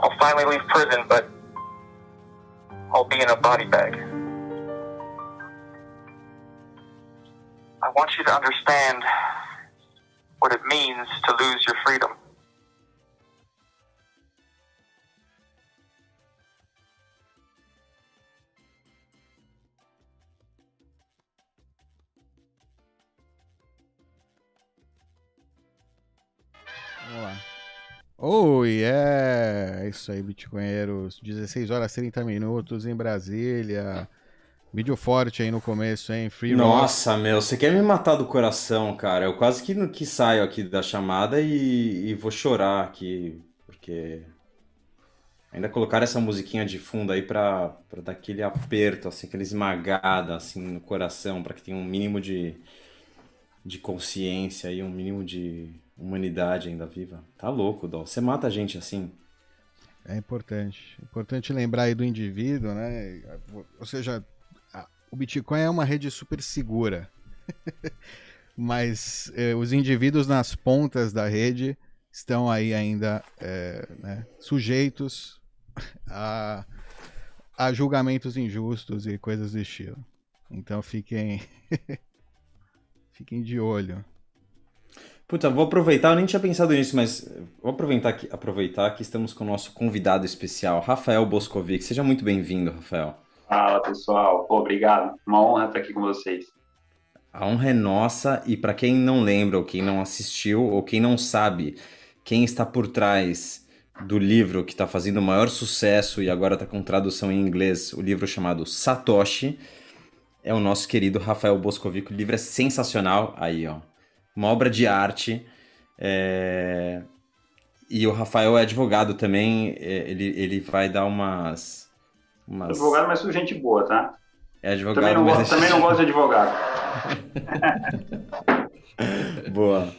I'll finally leave prison, but I'll be in a body bag. I want you to understand what it means to lose your freedom. Oh, yeah! É isso aí, Bitcoinheiros. 16 horas 30 minutos em Brasília. Vídeo forte aí no começo, hein? Free Nossa, meu, você quer me matar do coração, cara. Eu quase que, que saio aqui da chamada e, e vou chorar aqui, porque ainda colocar essa musiquinha de fundo aí pra, pra dar aquele aperto, assim, aquela esmagada, assim, no coração, pra que tenha um mínimo de, de consciência e um mínimo de humanidade ainda viva. Tá louco, Dó. Você mata a gente assim. É importante. Importante lembrar aí do indivíduo, né? Ou seja, o Bitcoin é uma rede super segura. Mas eh, os indivíduos nas pontas da rede estão aí ainda eh, né, sujeitos a, a julgamentos injustos e coisas do estilo. Então fiquem fiquem de olho. Puta, vou aproveitar, eu nem tinha pensado nisso, mas vou aproveitar que, aproveitar que estamos com o nosso convidado especial, Rafael Boscovic. Seja muito bem-vindo, Rafael. Fala, pessoal. Pô, obrigado. Uma honra estar aqui com vocês. A honra é nossa e para quem não lembra, ou quem não assistiu, ou quem não sabe quem está por trás do livro que está fazendo o maior sucesso e agora está com tradução em inglês, o livro chamado Satoshi, é o nosso querido Rafael Boscovic. O livro é sensacional. Aí, ó uma obra de arte. É... E o Rafael é advogado também, é, ele, ele vai dar umas. umas... Advogado, mas gente boa, tá? É advogado, também não, gosto, também não gosto de advogado. boa.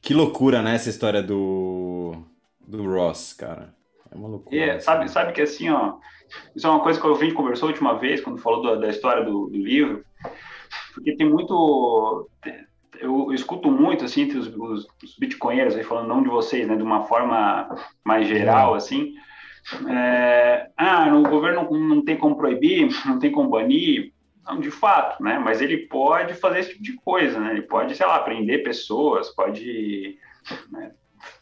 Que loucura, né, essa história do, do Ross, cara. É uma loucura. É, sabe, sabe que assim, ó, isso é uma coisa que a gente conversou a última vez, quando falou do, da história do, do livro, porque tem muito eu, eu, escuto muito assim entre os, os, os bitcoinheiros aí falando não de vocês, né, de uma forma mais geral assim. É, ah, o governo não, não tem como proibir, não tem como banir, não, de fato, né? Mas ele pode fazer esse tipo de coisa, né? Ele pode, sei lá, prender pessoas, pode, né?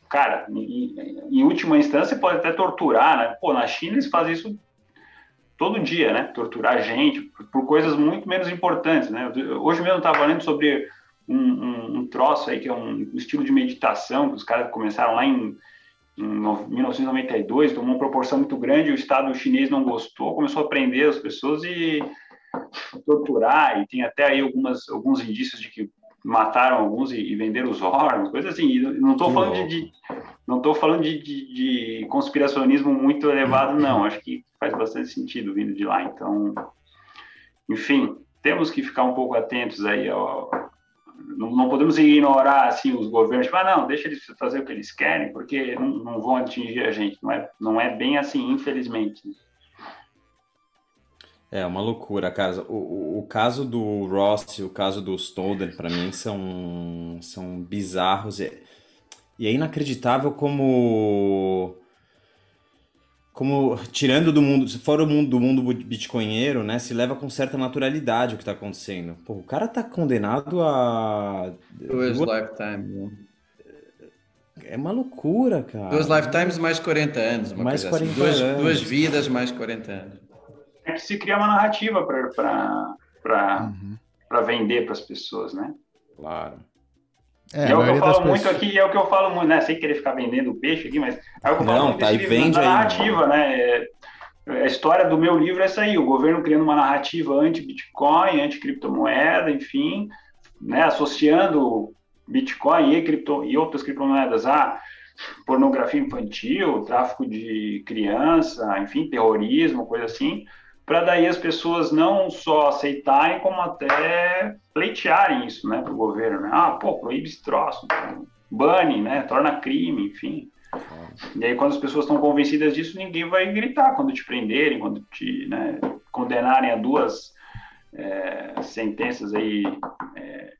cara, em, em, última instância pode até torturar, né? Pô, na China eles fazem isso todo dia, né? Torturar gente por, por coisas muito menos importantes, né? Hoje mesmo eu estava lendo sobre um, um, um, troço aí que é um estilo de meditação que os caras começaram lá em, em 1992, tomou uma proporção muito grande, o Estado chinês não gostou, começou a prender as pessoas e torturar, e tem até aí algumas, alguns indícios de que mataram alguns e, e venderam os órgãos, coisas assim. E não estou falando de, de, não estou falando de, de, de, conspiracionismo muito elevado, não. Acho que faz bastante sentido vindo de lá. Então, enfim, temos que ficar um pouco atentos aí ao, não, não, podemos ignorar assim os governos, tipo, ah, não, deixa eles fazer o que eles querem, porque não, não vão atingir a gente. Não é, não é bem assim, infelizmente. É uma loucura, cara. O, o, o caso do Ross e o caso do Snowden, para mim, são, são bizarros. E, e é inacreditável como como tirando do mundo, se for o mundo do mundo bitcoinheiro, né, se leva com certa naturalidade o que está acontecendo. Pô, o cara tá condenado a duas, duas... lifetime. Né? É uma loucura, cara. Duas lifetimes mais 40 anos, mais 40 assim. duas, anos. duas vidas mais 40 anos. É que se cria uma narrativa para para uhum. vender para as pessoas, né? Claro. É, é o que eu falo muito pessoas... aqui, é o que eu falo muito, né? Sem querer ficar vendendo peixe aqui, mas é o que eu falo Não, muito tá, livro, vende aí, narrativa, né? É, a história do meu livro é essa aí, o governo criando uma narrativa anti-Bitcoin, anti-criptomoeda, enfim, né? associando Bitcoin e, cripto, e outras criptomoedas a pornografia infantil, tráfico de criança, enfim, terrorismo, coisa assim, para daí as pessoas não só aceitarem, como até pleitearem isso né, para o governo. Né? Ah, pô, proíbe esse troço, bane, né, torna crime, enfim. E aí, quando as pessoas estão convencidas disso, ninguém vai gritar quando te prenderem, quando te né, condenarem a duas é, sentenças aí é,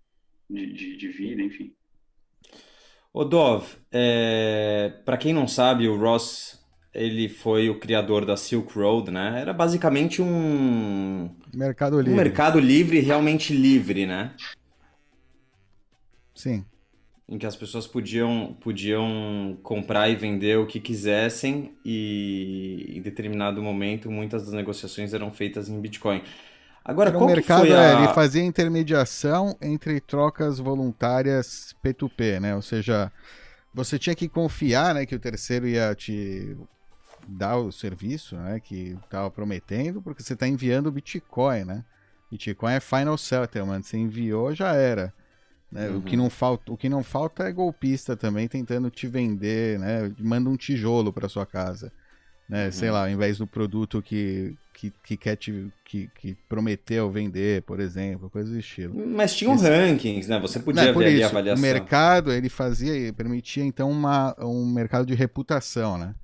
de, de, de, vida, enfim. Ô Dov, é, para quem não sabe, o Ross ele foi o criador da Silk Road, né? Era basicamente um, Mercado um Livre. mercado livre, realmente livre, né? Sim. Em que as pessoas podiam, podiam comprar e vender o que quisessem e em determinado momento muitas das negociações eram feitas em Bitcoin. Agora, Era um qual que mercado, foi é, a... ele fazia intermediação entre trocas voluntárias P2P, né? Ou seja, você tinha que confiar, né, que o terceiro ia te dar o serviço, né, que estava prometendo, porque você está enviando Bitcoin, né? Bitcoin é final settlement, você enviou já era. Né? O, que Uhum. não falta, o que não falta é golpista também tentando te vender, né? Manda um tijolo para sua casa, né? Uhum. Sei lá, ao invés do produto que, que, que quer te que, que prometeu vender, por exemplo, coisa do estilo. Mas tinham Esse- rankings, né? Você Não, podia é por ver ali a isso, o avaliação. mercado ele fazia permitia então uma, um mercado de reputação, né?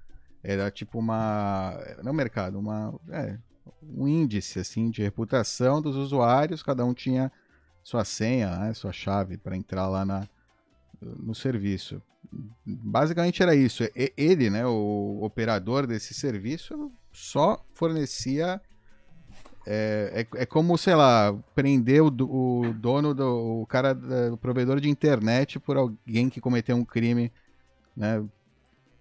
Era tipo uma não mercado, uma é, um índice assim de reputação dos usuários, cada um tinha sua senha, né, sua chave para entrar lá na, no serviço. Basicamente era isso. Ele, né, o operador desse serviço, só fornecia. É, é, é como, sei lá, prender o, o dono do o cara, o provedor de internet por alguém que cometeu um crime, né,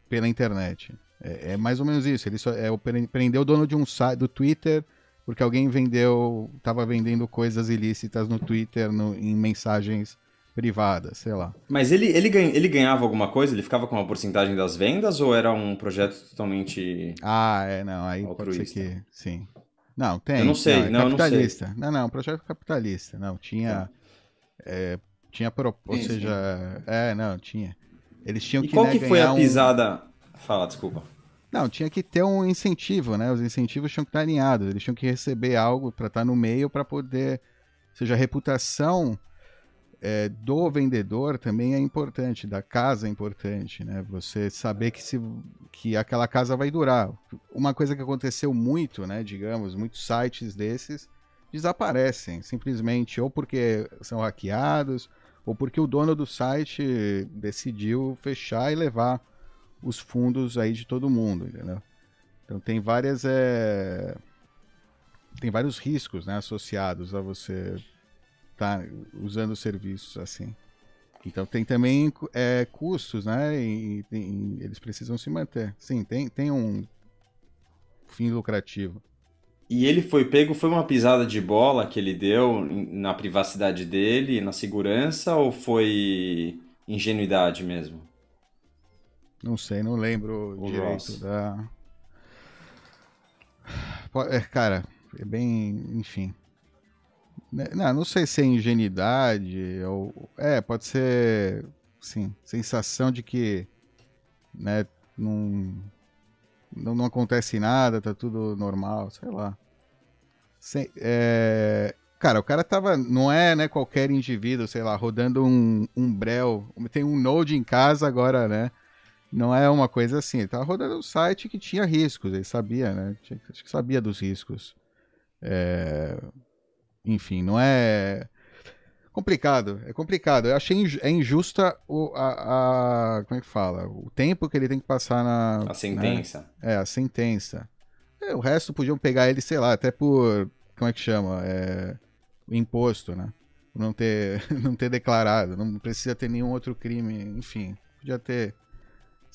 pela internet. É, é mais ou menos isso. Ele só é o pre- prender o dono de um site do Twitter porque alguém vendeu, tava vendendo coisas ilícitas no Twitter no- em mensagens privadas, sei lá. Mas ele, ele, ganha- ele ganhava alguma coisa? Ele ficava com uma porcentagem das vendas ou era um projeto totalmente. Ah, é, não, aí Altruísta. pode ser que, sim. Não, tem. Eu não sei, é não, eu não sei. capitalista. Não, não, projeto capitalista. Não, tinha, Tá. é, tinha, pro, ou Sim, sim. seja, é, não, tinha. Eles tinham E que, qual né, que foi a um- pisada? Fala, desculpa. Não, tinha que ter um incentivo, né? Os incentivos tinham que estar alinhados. Eles tinham que receber algo para estar no meio para poder. Ou seja, a reputação é, do vendedor também é importante, da casa é importante, né? Você saber que, se, que aquela casa vai durar. Uma coisa que aconteceu muito, né? Digamos, muitos sites desses desaparecem, simplesmente, ou porque são hackeados, ou porque o dono do site decidiu fechar e levar os fundos aí de todo mundo, entendeu? Então tem várias é, tem vários riscos, né, associados a você estar usando serviços assim. Então tem também é, custos, né? E, tem- eles precisam se manter. Sim, tem, tem um fim lucrativo. E ele foi pego, foi uma pisada de bola que ele deu na privacidade dele, na segurança, ou foi ingenuidade mesmo? Não sei, não lembro O direito Ross. da. É, cara, é bem. Enfim. Né, Não, não sei se é ingenuidade ou. É, pode ser. Sim, sensação de que. Né, não, não, não acontece nada, tá tudo normal, sei lá. Sem- é, cara, o cara tava. Não é né, qualquer indivíduo, sei lá, rodando um, um Brel. Tem um Node em casa agora, né? Não é uma coisa assim. Ele tava rodando um site que tinha riscos, ele sabia, né? Tinha- Acho que sabia dos riscos. É, Enfim, não é. Complicado, é complicado. Eu achei inju- é injusta o, a, a- Como é que fala? O tempo que ele tem que passar na. A sentença. né? É, a sentença. É, o resto podiam pegar ele, sei lá, até por. Como é que chama? É, o imposto, né? Por Não ter, não ter declarado. Não precisa ter nenhum outro crime. Enfim, podia ter.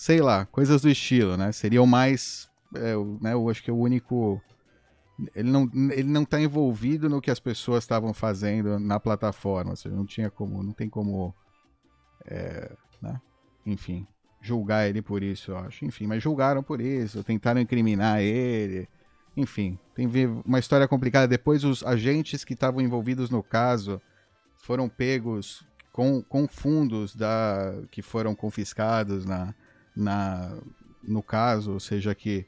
Sei lá, coisas do estilo, né? Seria o mais. É, né, eu acho que é o único. Ele não, ele não tá envolvido no que as pessoas estavam fazendo na plataforma. Ou seja, não tinha como. Não tem como. é, né? Enfim, julgar ele por isso, eu acho. Enfim, mas julgaram por isso, tentaram incriminar ele. Enfim, tem uma história complicada. Depois, os agentes que estavam envolvidos no caso foram pegos com, com fundos da, que foram confiscados na, na, no caso, ou seja, que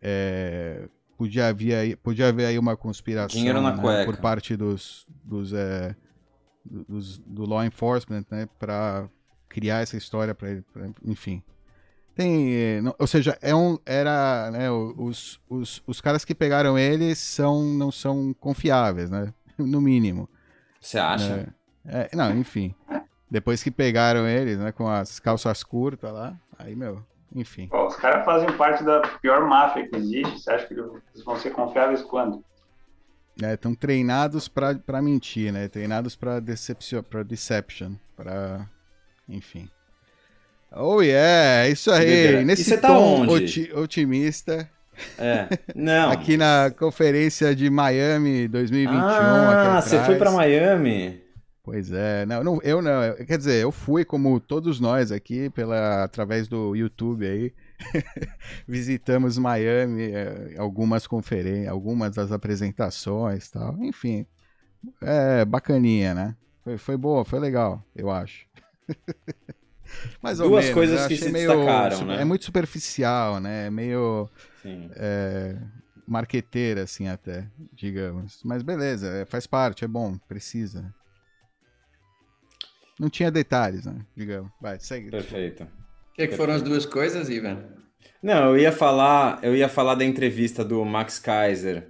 é, podia, haver, aí- podia haver aí uma conspiração né, por parte dos, dos, é, dos- do law enforcement, né, para criar essa história para pra- enfim. Tem, eh, não- ou seja, é um, era, né, os, os, os caras que pegaram ele são, não são confiáveis, né, no mínimo. Você acha? É, não, enfim. Depois que pegaram eles, né, com as calças curtas lá, aí, meu, enfim. Pô, os caras fazem parte da pior máfia que existe. Você acha que eles vão ser confiáveis quando? Estão treinados pra pra mentir, né? Treinados pra decepção, pra deception, pra... Enfim. Oh yeah, isso aí. doideira. E Nesse você tá tom onde? oti- otimista, É. Não. aqui na conferência de Miami 2021. ah, aqui você foi pra Miami? Pois é, não, não, eu não, eu- quer dizer, eu fui como todos nós aqui pela através do YouTube aí. Visitamos Miami, eh, algumas conferências, algumas das apresentações, tal. Enfim, é bacaninha, né? Foi, foi boa, foi legal, eu acho. Mais ou Duas menos, coisas que se meio- destacaram, né? É muito superficial, né? É meio Sim. é, marqueteira, assim, até, digamos. Mas beleza, é, faz parte, é bom, precisa. Não tinha detalhes, né? Digamos. Vai, segue. Perfeito. O que é que foram as duas coisas, Ivan? Não, eu ia falar, eu ia falar da entrevista do Max Kaiser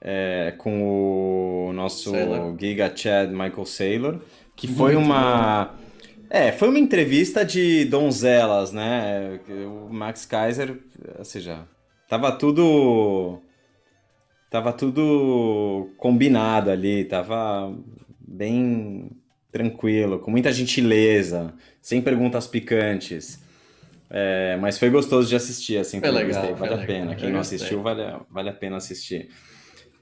é, com o nosso Saylor. Giga Chad Michael Saylor, que foi Muito uma é, foi uma entrevista de donzelas, né? O Max Kaiser, ou seja, tava tudo tava tudo combinado ali, tava bem tranquilo, com muita gentileza, sem perguntas picantes. É, mas foi gostoso de assistir essa Foi legal, vale a pena. Quem não assistiu, vale, a- vale a pena assistir.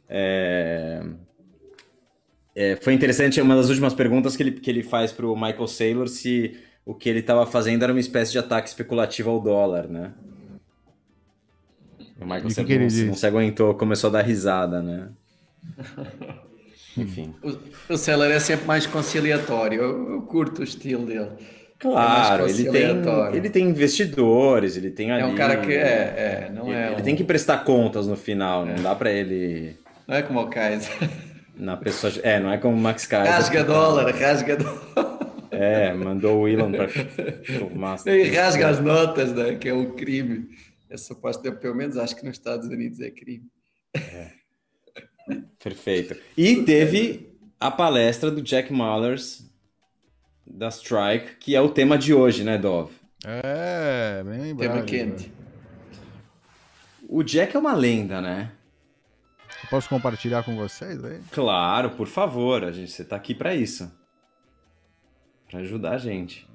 É, é, foi interessante, uma das últimas perguntas que ele, que ele faz para o Michael Saylor se o que ele estava fazendo era uma espécie de ataque especulativo ao dólar, né? O Michael Saylor não, não se aguentou, começou a dar risada, né? Enfim. O, o Seller é sempre mais conciliatório. Eu, eu curto o estilo dele. Claro, É mais ele tem, conciliatório. ele tem investidores, ele tem ali. É um cara que é, é não Ele, é ele um- tem que prestar contas no final, não dá pra ele. Não é como o Kaiser. Na pessoa. É, não é como o Max Kaiser. Rasga dólar, rasga dólar. É, mandou o Elon tomar. E rasga as notas, né? Que é um crime. Essa parte, pelo menos acho que nos Estados Unidos é crime. Perfeito. E teve a palestra do Jack Mallers da Strike, que é o tema de hoje, né, Dov? É, bem lembrado. Tema quente. O Jack é uma lenda, né? Eu Posso compartilhar com vocês aí? Claro, por favor, a gente, você tá aqui pra isso. Pra ajudar a gente.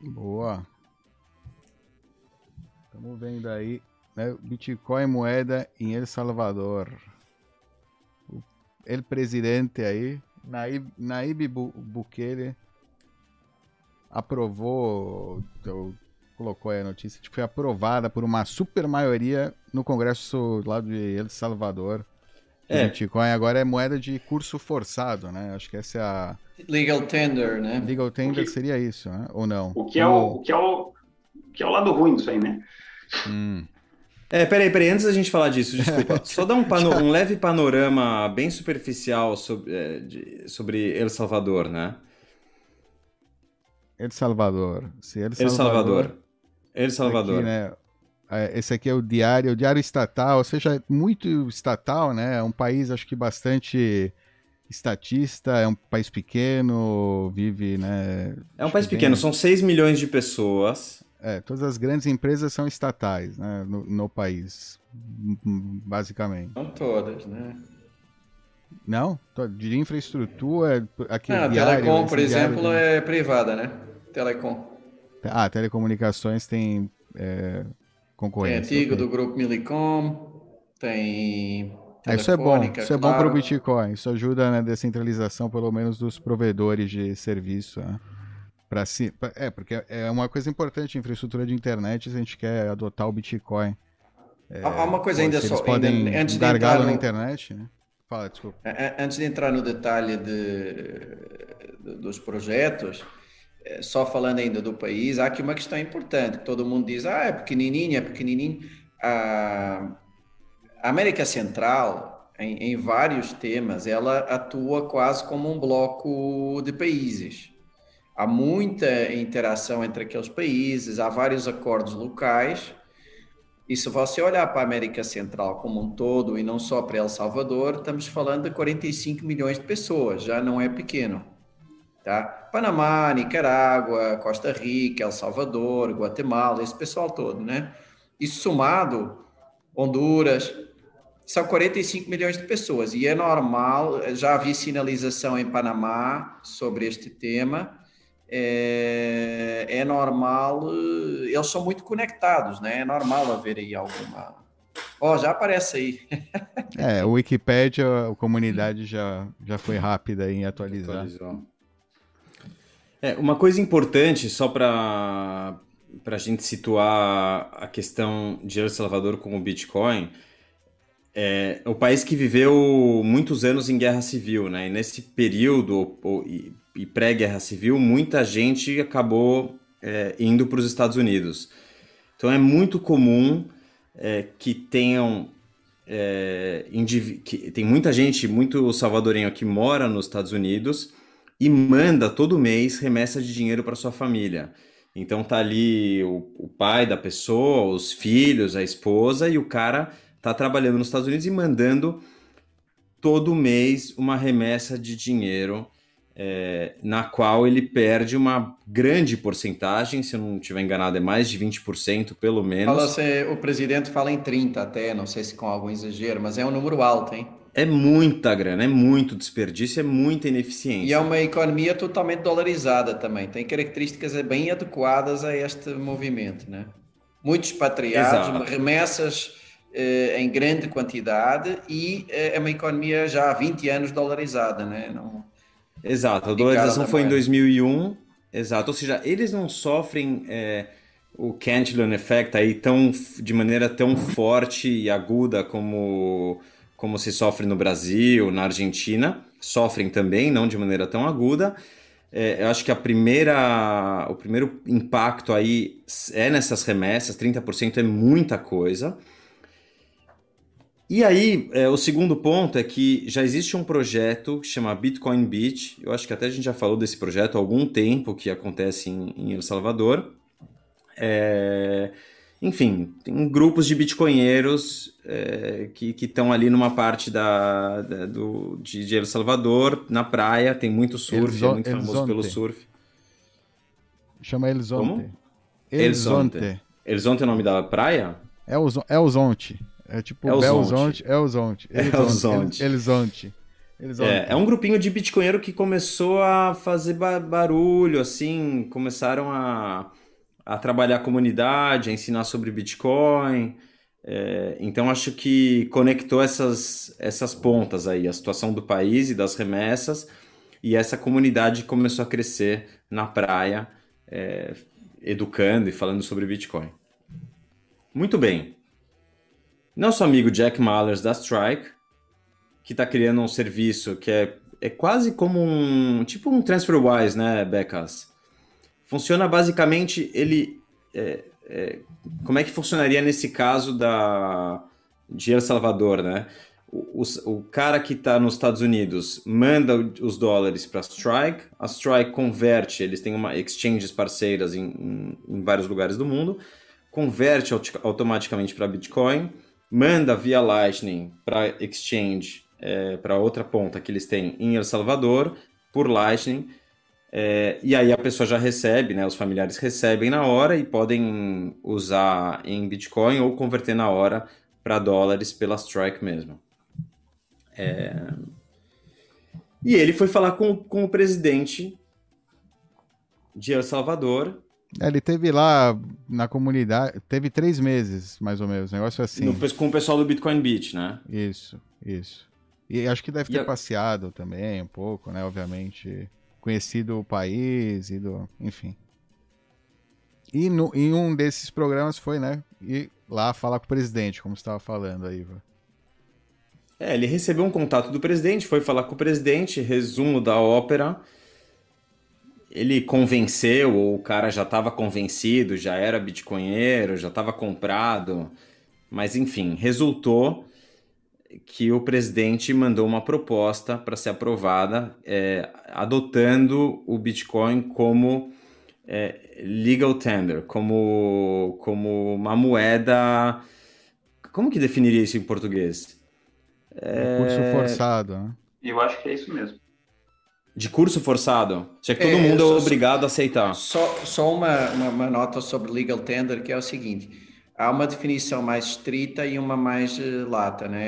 Boa. Estamos vendo aí, né? Bitcoin moeda em El Salvador. O el presidente aí, Naib, Naib Bu- Bukele, aprovou, ou colocou aí a notícia, de que foi aprovada por uma super maioria no Congresso lá de El Salvador. O É. Bitcoin agora é moeda de curso forçado, né? Acho que essa é a Legal tender, né? legal tender que- seria isso, né? Ou não? O que é o, o que é o, o que é o lado ruim disso aí, né? Hum. É, peraí, peraí, antes da gente falar disso, desculpa, só dar um, pano- um leve panorama bem superficial sobre, é, de- sobre El Salvador, né? El Salvador. Se El El Salvador. El Salvador. Aqui, né, é, esse aqui é o diário, o diário estatal, ou seja, é muito estatal, né? É um país, acho que bastante estatista, é um país pequeno, vive, né? É um país que pequeno, tem- são 6 milhões de pessoas. É, todas as grandes empresas são estatais, né? No, no país, basicamente. Não todas, né? Não? De infraestrutura, aqui Não, a diário, Telecom, esse por exemplo, de- é privada, né? Telecom. Ah, telecomunicações tem é, Tem concorrência. antigo ok. do grupo Milicom, tem Ah, isso é bom, isso é bom para o claro. Bitcoin. Isso ajuda na descentralização, pelo menos, dos provedores de serviço. Né? Pra si... pra- É, porque é uma coisa importante infraestrutura de internet se a gente quer adotar o Bitcoin. Há há uma coisa ainda se só, eles podem ainda, antes de gargalo entrar na no, internet, né? Fala, desculpa. Antes de entrar no detalhe de- dos projetos, eh, só falando ainda do país, há aqui uma questão importante. Todo mundo diz, ah, é pequenininho, é pequenininho. A a América Central, em, em vários temas, ela atua quase como um bloco de países. Há muita interação entre aqueles países, há vários acordos locais. E se você olhar para a América Central como um todo e não só para El Salvador, estamos falando de 45 milhões de pessoas, já não é pequeno. Tá? Panamá, Nicarágua, Costa Rica, El Salvador, Guatemala, esse pessoal todo, né? Isso somado, Honduras, são 45 milhões de pessoas. E é normal, já vi sinalização em Panamá sobre este tema. É, é normal, eles são muito conectados, né? É normal haver aí alguma. Ó, oh, já aparece aí. é, o Wikipedia, a comunidade já, já foi rápida em atualizar. Atualizou. É, uma coisa importante, só para a gente situar a questão de El Salvador com o Bitcoin, é o país que viveu muitos anos em guerra civil, né? E nesse período e pré-guerra civil, muita gente acabou é, indo para os Estados Unidos. Então é muito comum é, que tenham é, que tem muita gente, muito salvadorenho que mora nos Estados Unidos e manda todo mês remessa de dinheiro para sua família. Então tá ali o, o, pai da pessoa, os filhos, a esposa e o cara tá trabalhando nos Estados Unidos e mandando todo mês uma remessa de dinheiro é, na qual ele perde uma grande porcentagem, se eu não estiver enganado, é mais de 20% pelo menos. Fala se, o presidente fala em 30 até, não sei se com algum exagero, mas é um número alto, hein? É muita grana, é muito desperdício, é muita ineficiência. E é uma economia totalmente dolarizada também, tem características bem adequadas a este movimento, né? Muitos patriados, Exato. remessas eh, em grande quantidade e eh, é uma economia já há 20 anos dolarizada, né? Não, Exato, a dolarização foi em 2001, exato, ou seja, eles não sofrem é, o Cantillon Effect aí tão, de maneira tão forte e aguda como como se sofre no Brasil, na Argentina, sofrem também, não de maneira tão aguda. É, eu acho que a primeira, o primeiro impacto aí é nessas remessas, 30% é muita coisa. E aí, é, o segundo ponto é que já existe um projeto que chama Bitcoin Beach. Eu acho que até a gente já falou desse projeto há algum tempo que acontece em, em El Salvador. É, enfim, tem grupos de bitcoinheiros é, que estão ali numa parte da, da do, de, de, El Salvador, na praia, tem muito surf, Elzo, é muito famoso Elzonte. pelo surf. Chama Elzonte. Como? Elzonte. Elzonte é o nome da praia? É Elzonte. É tipo Elzonte. Elzonte. Elzonte. Elzonte. É, é um grupinho de bitcoinheiro que começou a fazer barulho, assim, começaram a a trabalhar a comunidade, a ensinar sobre Bitcoin. É, então acho que conectou essas, essas pontas aí, a situação do país e das remessas, e essa comunidade começou a crescer na praia, é, educando e falando sobre Bitcoin. Muito bem. Nosso amigo Jack Mallers da Strike, que está criando um serviço que é, é quase como um tipo um TransferWise, né, Becas? Funciona basicamente, ele. É, é, como é que funcionaria nesse caso da, de El Salvador, né? O, o, o cara que está nos Estados Unidos manda os dólares para a Strike, a Strike converte, eles têm uma exchanges parceiras em, em, em vários lugares do mundo, converte automaticamente para Bitcoin, manda via Lightning para exchange, é, para outra ponta que eles têm em El Salvador, por Lightning, é, e aí a pessoa já recebe, né? Os familiares recebem na hora e podem usar em Bitcoin ou converter na hora para dólares pela Strike mesmo. É... E ele foi falar com, com o presidente de El Salvador. É, ele teve lá na comunidade, teve três meses, mais ou menos, negócio assim. No, com o pessoal do Bitcoin Beach, né? Isso, isso. E acho que deve ter a... passeado também um pouco, né? Obviamente conhecido o país e do, enfim. E no, em um desses programas foi, né, ir lá falar com o presidente, como você estava falando aí, Iva. É, ele recebeu um contato do presidente, foi falar com o presidente, resumo da ópera. Ele convenceu, ou o cara já estava convencido, já era bitcoinheiro, já estava comprado. Mas enfim, resultou que o presidente mandou uma proposta para ser aprovada, é, adotando o Bitcoin como é, legal tender, como, como uma moeda. Como que definiria isso em português? É... Curso forçado, né? Eu acho que é isso mesmo. De curso forçado? Já que todo É, mundo é só- obrigado a aceitar. Só, só uma, uma, uma nota sobre legal tender, que é o seguinte: há uma definição mais estrita e uma mais eh, lata, né?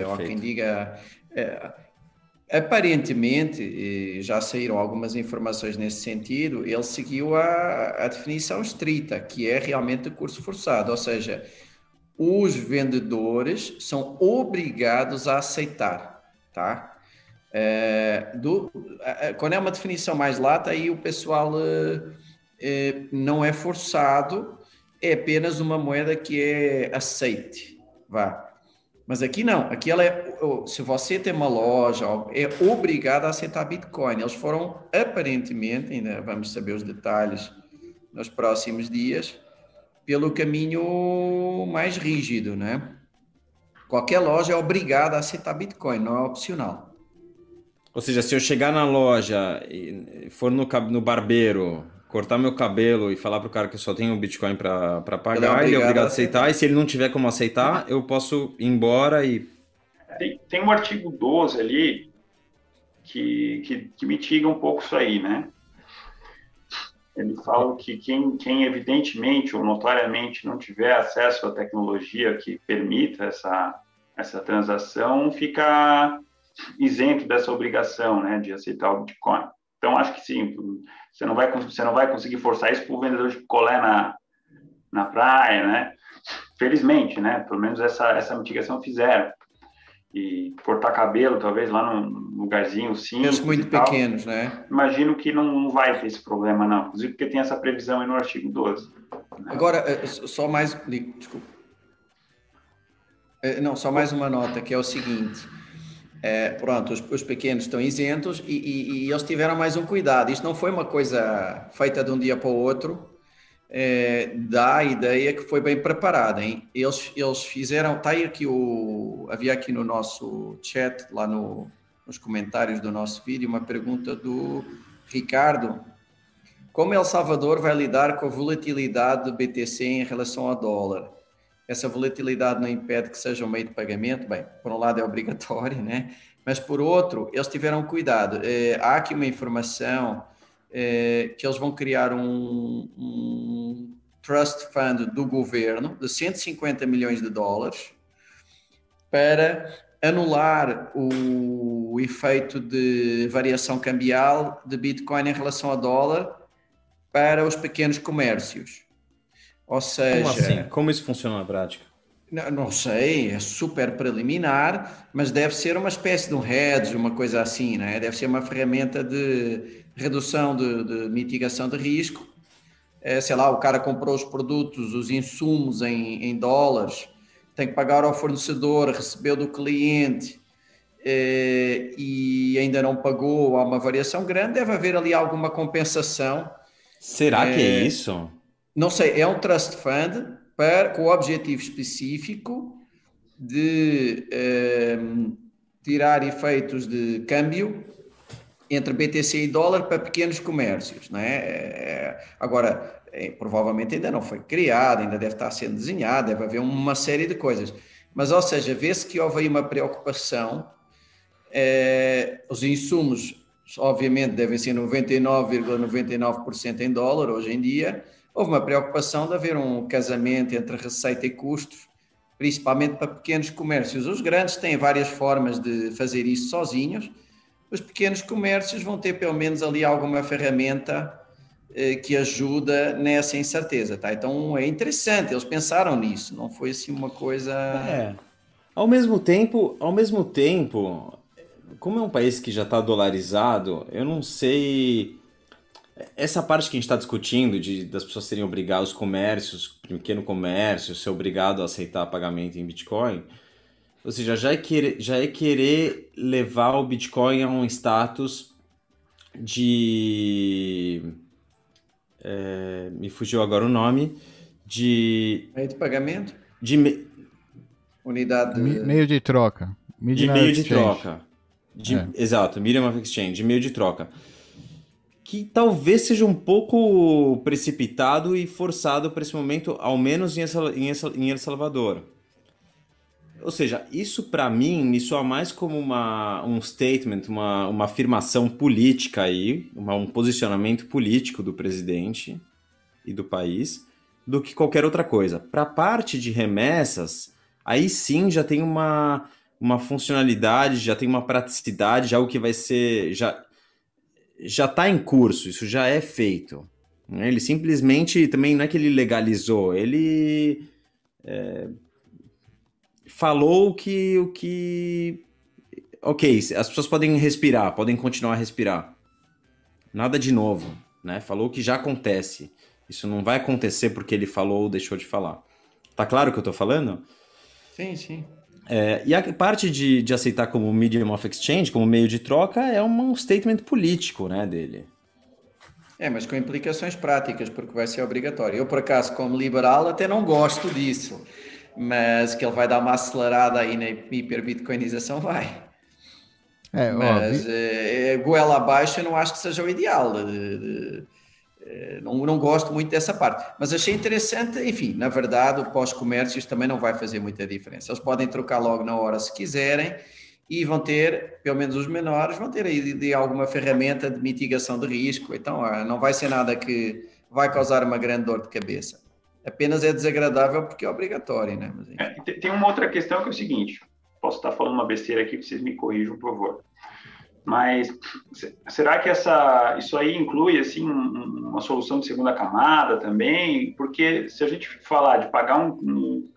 Eh, Perfeito. quem diga. eh, aparentemente, já saíram algumas informações nesse sentido, ele seguiu a, a definição estrita, que é realmente curso forçado, ou seja, os vendedores são obrigados a aceitar, tá? Eh, do- eh, eh, quando é uma definição mais lata, aí o pessoal eh, eh, não é forçado, é apenas uma moeda que é aceite, vá. Mas aqui não, aqui ela é, se você tem uma loja, é obrigado a aceitar Bitcoin. Eles foram aparentemente, ainda vamos saber os detalhes nos próximos dias, pelo caminho mais rígido, né? Qualquer loja é obrigada a aceitar Bitcoin, não é opcional. Ou seja, se eu chegar na loja e for no, no barbeiro, cortar meu cabelo e falar pro cara que eu só tenho Bitcoin para pagar, ele é obrigado obrigado a a aceitar. E se ele não tiver como aceitar, eu posso ir embora e. Tem, tem um artigo 12 ali que, que, que mitiga um pouco isso aí, né? Ele fala que quem, quem evidentemente ou notoriamente não tiver acesso à tecnologia que permita essa, essa transação fica isento dessa obrigação, né, de aceitar o Bitcoin. Então, acho que sim, você não vai, você não vai conseguir forçar isso para o vendedor de picolé na, na praia, né? Felizmente, né? Pelo menos essa, essa mitigação fizeram. E cortar cabelo, talvez, lá num lugarzinho simples muito pequenos, né? Imagino que não, não vai ter esse problema, não. Inclusive porque tem essa previsão aí no artigo 12. Agora, eh, só mais. Desculpa. Eh, Não, só mais uma nota, que é o seguinte. É, pronto, os, os pequenos estão isentos e, e- e eles tiveram mais um cuidado. Isto não foi uma coisa feita de um dia para o outro. É, dá a ideia que foi bem preparada, hein? Eles, eles fizeram. Está aí aqui o. Havia aqui no nosso chat, lá no, nos comentários do nosso vídeo, uma pergunta do Ricardo. Como El Salvador vai lidar com a volatilidade do BTC em relação ao dólar? Essa volatilidade não impede que seja um meio de pagamento? Bem, por um lado é obrigatório, né? Mas por outro, eles tiveram cuidado. Eh, há aqui uma informação eh, que eles vão criar um, um trust fund do governo de 150 milhões de dólares para anular o, o efeito de variação cambial de Bitcoin em relação ao dólar para os pequenos comércios. Ou seja, Como assim? Como isso funciona na prática? não, não sei, é super preliminar, mas deve ser uma espécie de um hedge, uma coisa assim, né? Deve ser uma ferramenta de redução de, de mitigação de risco. É, sei lá, o cara comprou os produtos, os insumos em, em dólares, tem que pagar ao fornecedor, recebeu do cliente eh, e ainda não pagou, há uma variação grande, deve haver ali alguma compensação. Será que é É. isso? Não sei, é um trust fund para, com o objetivo específico de ehm, tirar efeitos de câmbio entre BTC e dólar para pequenos comércios, não é? É, Agora, é, provavelmente ainda não foi criado, ainda deve estar sendo desenhado, deve haver uma série de coisas. Mas, ou seja, vê-se que houve aí uma preocupação. eh, os insumos, obviamente, devem ser 99,99% em dólar hoje em dia. Houve uma preocupação de haver um casamento entre receita e custos, principalmente para pequenos comércios. Os grandes têm várias formas de fazer isso sozinhos. Os pequenos comércios vão ter pelo menos ali alguma ferramenta eh, que ajuda nessa incerteza, tá? Então é interessante, eles pensaram nisso, não foi assim uma coisa. É. Ao mesmo tempo, ao mesmo tempo, como é um país que já está dolarizado, eu não sei. Essa parte que a gente está discutindo de das pessoas serem obrigadas, os comércios, pequeno comércio, ser obrigado a aceitar pagamento em Bitcoin, ou seja, já é querer, já é querer levar o Bitcoin a um status de. é, me fugiu agora o nome. De. Meio de pagamento, de me- unidade de... Me- Meio de troca. de meio de Exchange. troca. De- É. Exato, Medium of Exchange, de meio de troca. Que talvez seja um pouco precipitado e forçado para esse momento, ao menos em El, Salvador. ou seja, isso para mim me soa mais como uma, um statement, uma, uma afirmação política aí, uma, um posicionamento político do presidente e do país, do que qualquer outra coisa. Para a parte de remessas, aí sim já tem uma, uma funcionalidade, já tem uma praticidade, já o que vai ser. Já, já está em curso, isso já é feito. Né? Ele simplesmente também não é que ele legalizou, ele é, falou que o que. Ok, as pessoas podem respirar, podem continuar a respirar. Nada de novo, né? Falou que já acontece. Isso não vai acontecer porque ele falou ou deixou de falar. Tá claro o que eu tô falando? Sim, sim. É, e a parte de, de aceitar como medium of exchange, como meio de troca, é um statement político né, dele. É, mas com implicações práticas, porque vai ser obrigatório. Eu, por acaso, como liberal, até não gosto disso, mas que ele vai dar uma acelerada aí na hiperbitcoinização, vai. É, mas é, goela abaixo eu não acho que seja o ideal. De, de, eh, não, não gosto muito dessa parte, mas achei interessante, enfim, na verdade, o pós-comércio também não vai fazer muita diferença. Eles podem trocar logo na hora se quiserem e vão ter, pelo menos os menores, vão ter aí de, de alguma ferramenta de mitigação de risco. Então, ah, não vai ser nada que vai causar uma grande dor de cabeça. Apenas é desagradável porque é obrigatório, né? Mas, é, tem uma outra questão que é o seguinte: posso estar falando uma besteira aqui, vocês me corrijam, por favor. Mas será que essa, isso aí inclui assim uma solução de segunda camada também? Porque se a gente falar de pagar um, um,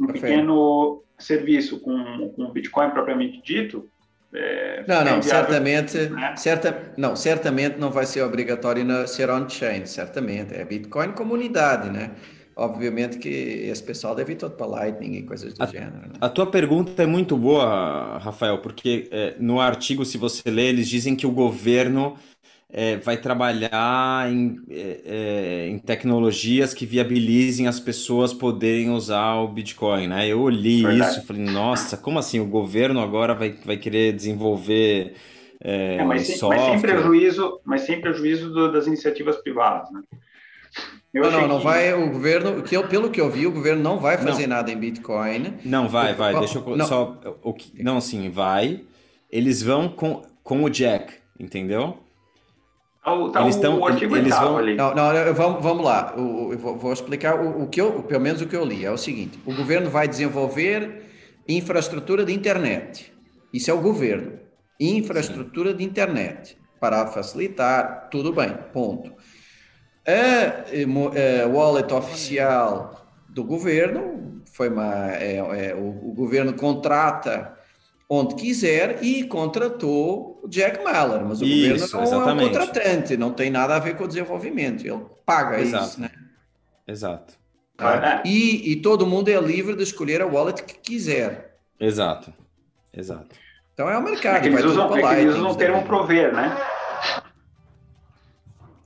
um pequeno serviço com, com Bitcoin propriamente dito, é, não, não, certamente, né? certa, não, certamente não vai ser obrigatório na, ser on-chain, certamente. É Bitcoin como unidade, né? Obviamente que esse pessoal deve ir todo para Lightning e coisas do a, gênero. Né? A tua pergunta é muito boa, Rafael, porque é, no artigo, se você ler, eles dizem que o governo é, vai trabalhar em, é, é em, tecnologias que viabilizem as pessoas poderem usar o Bitcoin, né? Eu li Verdade. isso e falei, nossa, como assim? O governo agora vai, vai querer desenvolver é, é mas, sem, mas, sem prejuízo, mas sem prejuízo do, das iniciativas privadas, né? Eu não, não, não que... vai. O governo, que eu, pelo que eu vi, o governo não vai fazer não. nada em Bitcoin. Não vai, vai. Deixa eu não. só. O que, não, sim, vai. Eles vão com, com o Jack, entendeu? Tá, tá eles estão. Eles vão. Ali. Não, não, vamos, vamos lá. Eu, vou, vou, explicar o, o, que eu, pelo menos o que eu li. É o seguinte: o governo vai desenvolver infraestrutura de internet. Isso é o governo. Infraestrutura sim. de internet para facilitar, tudo bem, ponto. A, a wallet oficial do governo foi uma. É, é, o, o, governo contrata onde quiser e contratou o Jack Mallor, mas o isso, governo não exatamente. é um contratante, não tem nada a ver com o desenvolvimento, ele paga Exato. isso, né? Exato. Tá? E, e todo mundo é livre de escolher a wallet que quiser. Exato. Exato. Então é o mercado. É eles usam, é eles usam o termo prover, né?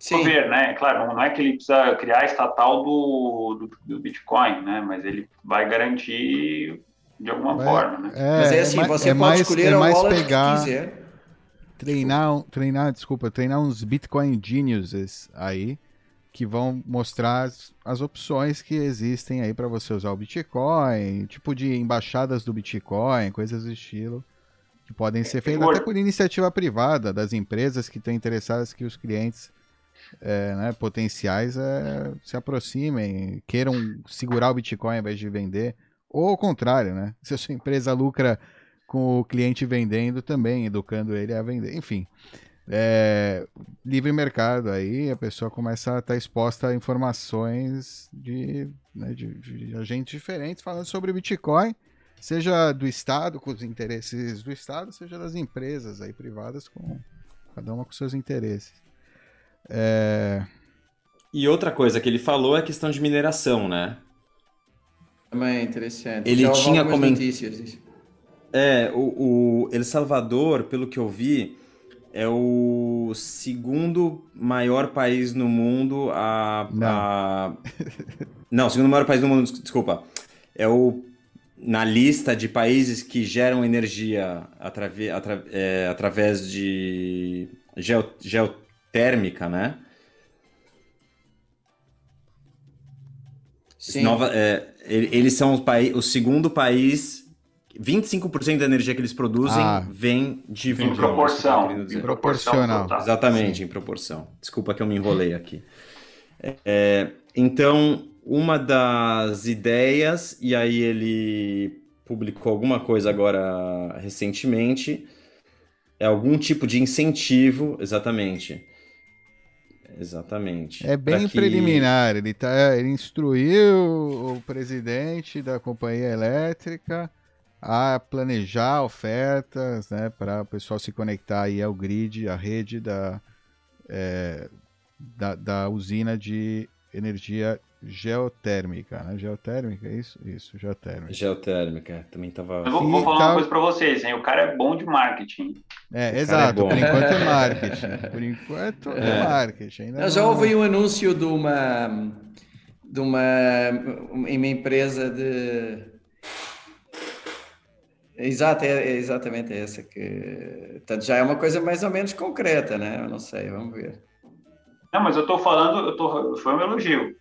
Sim. ver, né? Claro, não é que ele precisa criar a estatal do, do, do Bitcoin, né? Mas ele vai garantir de alguma é, forma, né? É, Mas é assim, é você é pode mais, escolher é mais pegar, que quiser. Treinar, treinar, desculpa, treinar uns Bitcoin Geniuses aí que vão mostrar as, as opções que existem aí para você usar o Bitcoin, tipo de embaixadas do Bitcoin, coisas do estilo que podem ser feitas até por iniciativa privada das empresas que estão interessadas que os clientes é, né, potenciais é, se aproximem, queiram segurar o Bitcoin ao invés de vender, ou ao contrário, né? Se a sua empresa lucra com o cliente vendendo, também educando ele a vender. Enfim, é, livre mercado aí, a pessoa começa a estar exposta a informações de, né, de, de agentes diferentes falando sobre Bitcoin, seja do Estado, com os interesses do Estado, seja das empresas aí privadas, com cada uma com seus interesses. É... E outra coisa que ele falou é a questão de mineração, né? Também é interessante. Ele Já tinha comentado. É, o, o El Salvador, pelo que eu vi, é o segundo maior país no mundo a. Não, a... Não segundo maior país no mundo, desculpa. É o. Na lista de países que geram energia atrave... Atra... É, através de geo... Geo térmica, né? Sim. Nova, é, Eles são o, país, o segundo país 25% da energia que eles produzem ah, vem de em proporção. Em proporcional. Exatamente, Sim. em proporção. Desculpa que eu me enrolei aqui. É, então, uma das ideias, e aí ele publicou alguma coisa agora recentemente, é algum tipo de incentivo, exatamente. Exatamente. É bem que... preliminar. Ele, tá, ele instruiu o presidente da companhia elétrica a planejar ofertas né, para o pessoal se conectar aí ao grid, à rede da, é, da, da, usina de energia geotérmica, né? Geotérmica, é isso? Isso, geotérmica. Geotérmica, também tava... Eu vou, vou falar uma coisa para vocês, hein? O cara é bom de marketing. É, exato, é por enquanto é marketing. Por enquanto é, é marketing. Ainda não... Já houve um anúncio de uma, de uma, uma empresa de Exato, é, é, exatamente essa que. Portanto, já é uma coisa mais ou menos concreta, né? Eu não sei, vamos ver. Não, mas eu estou falando, eu tô, foi um elogio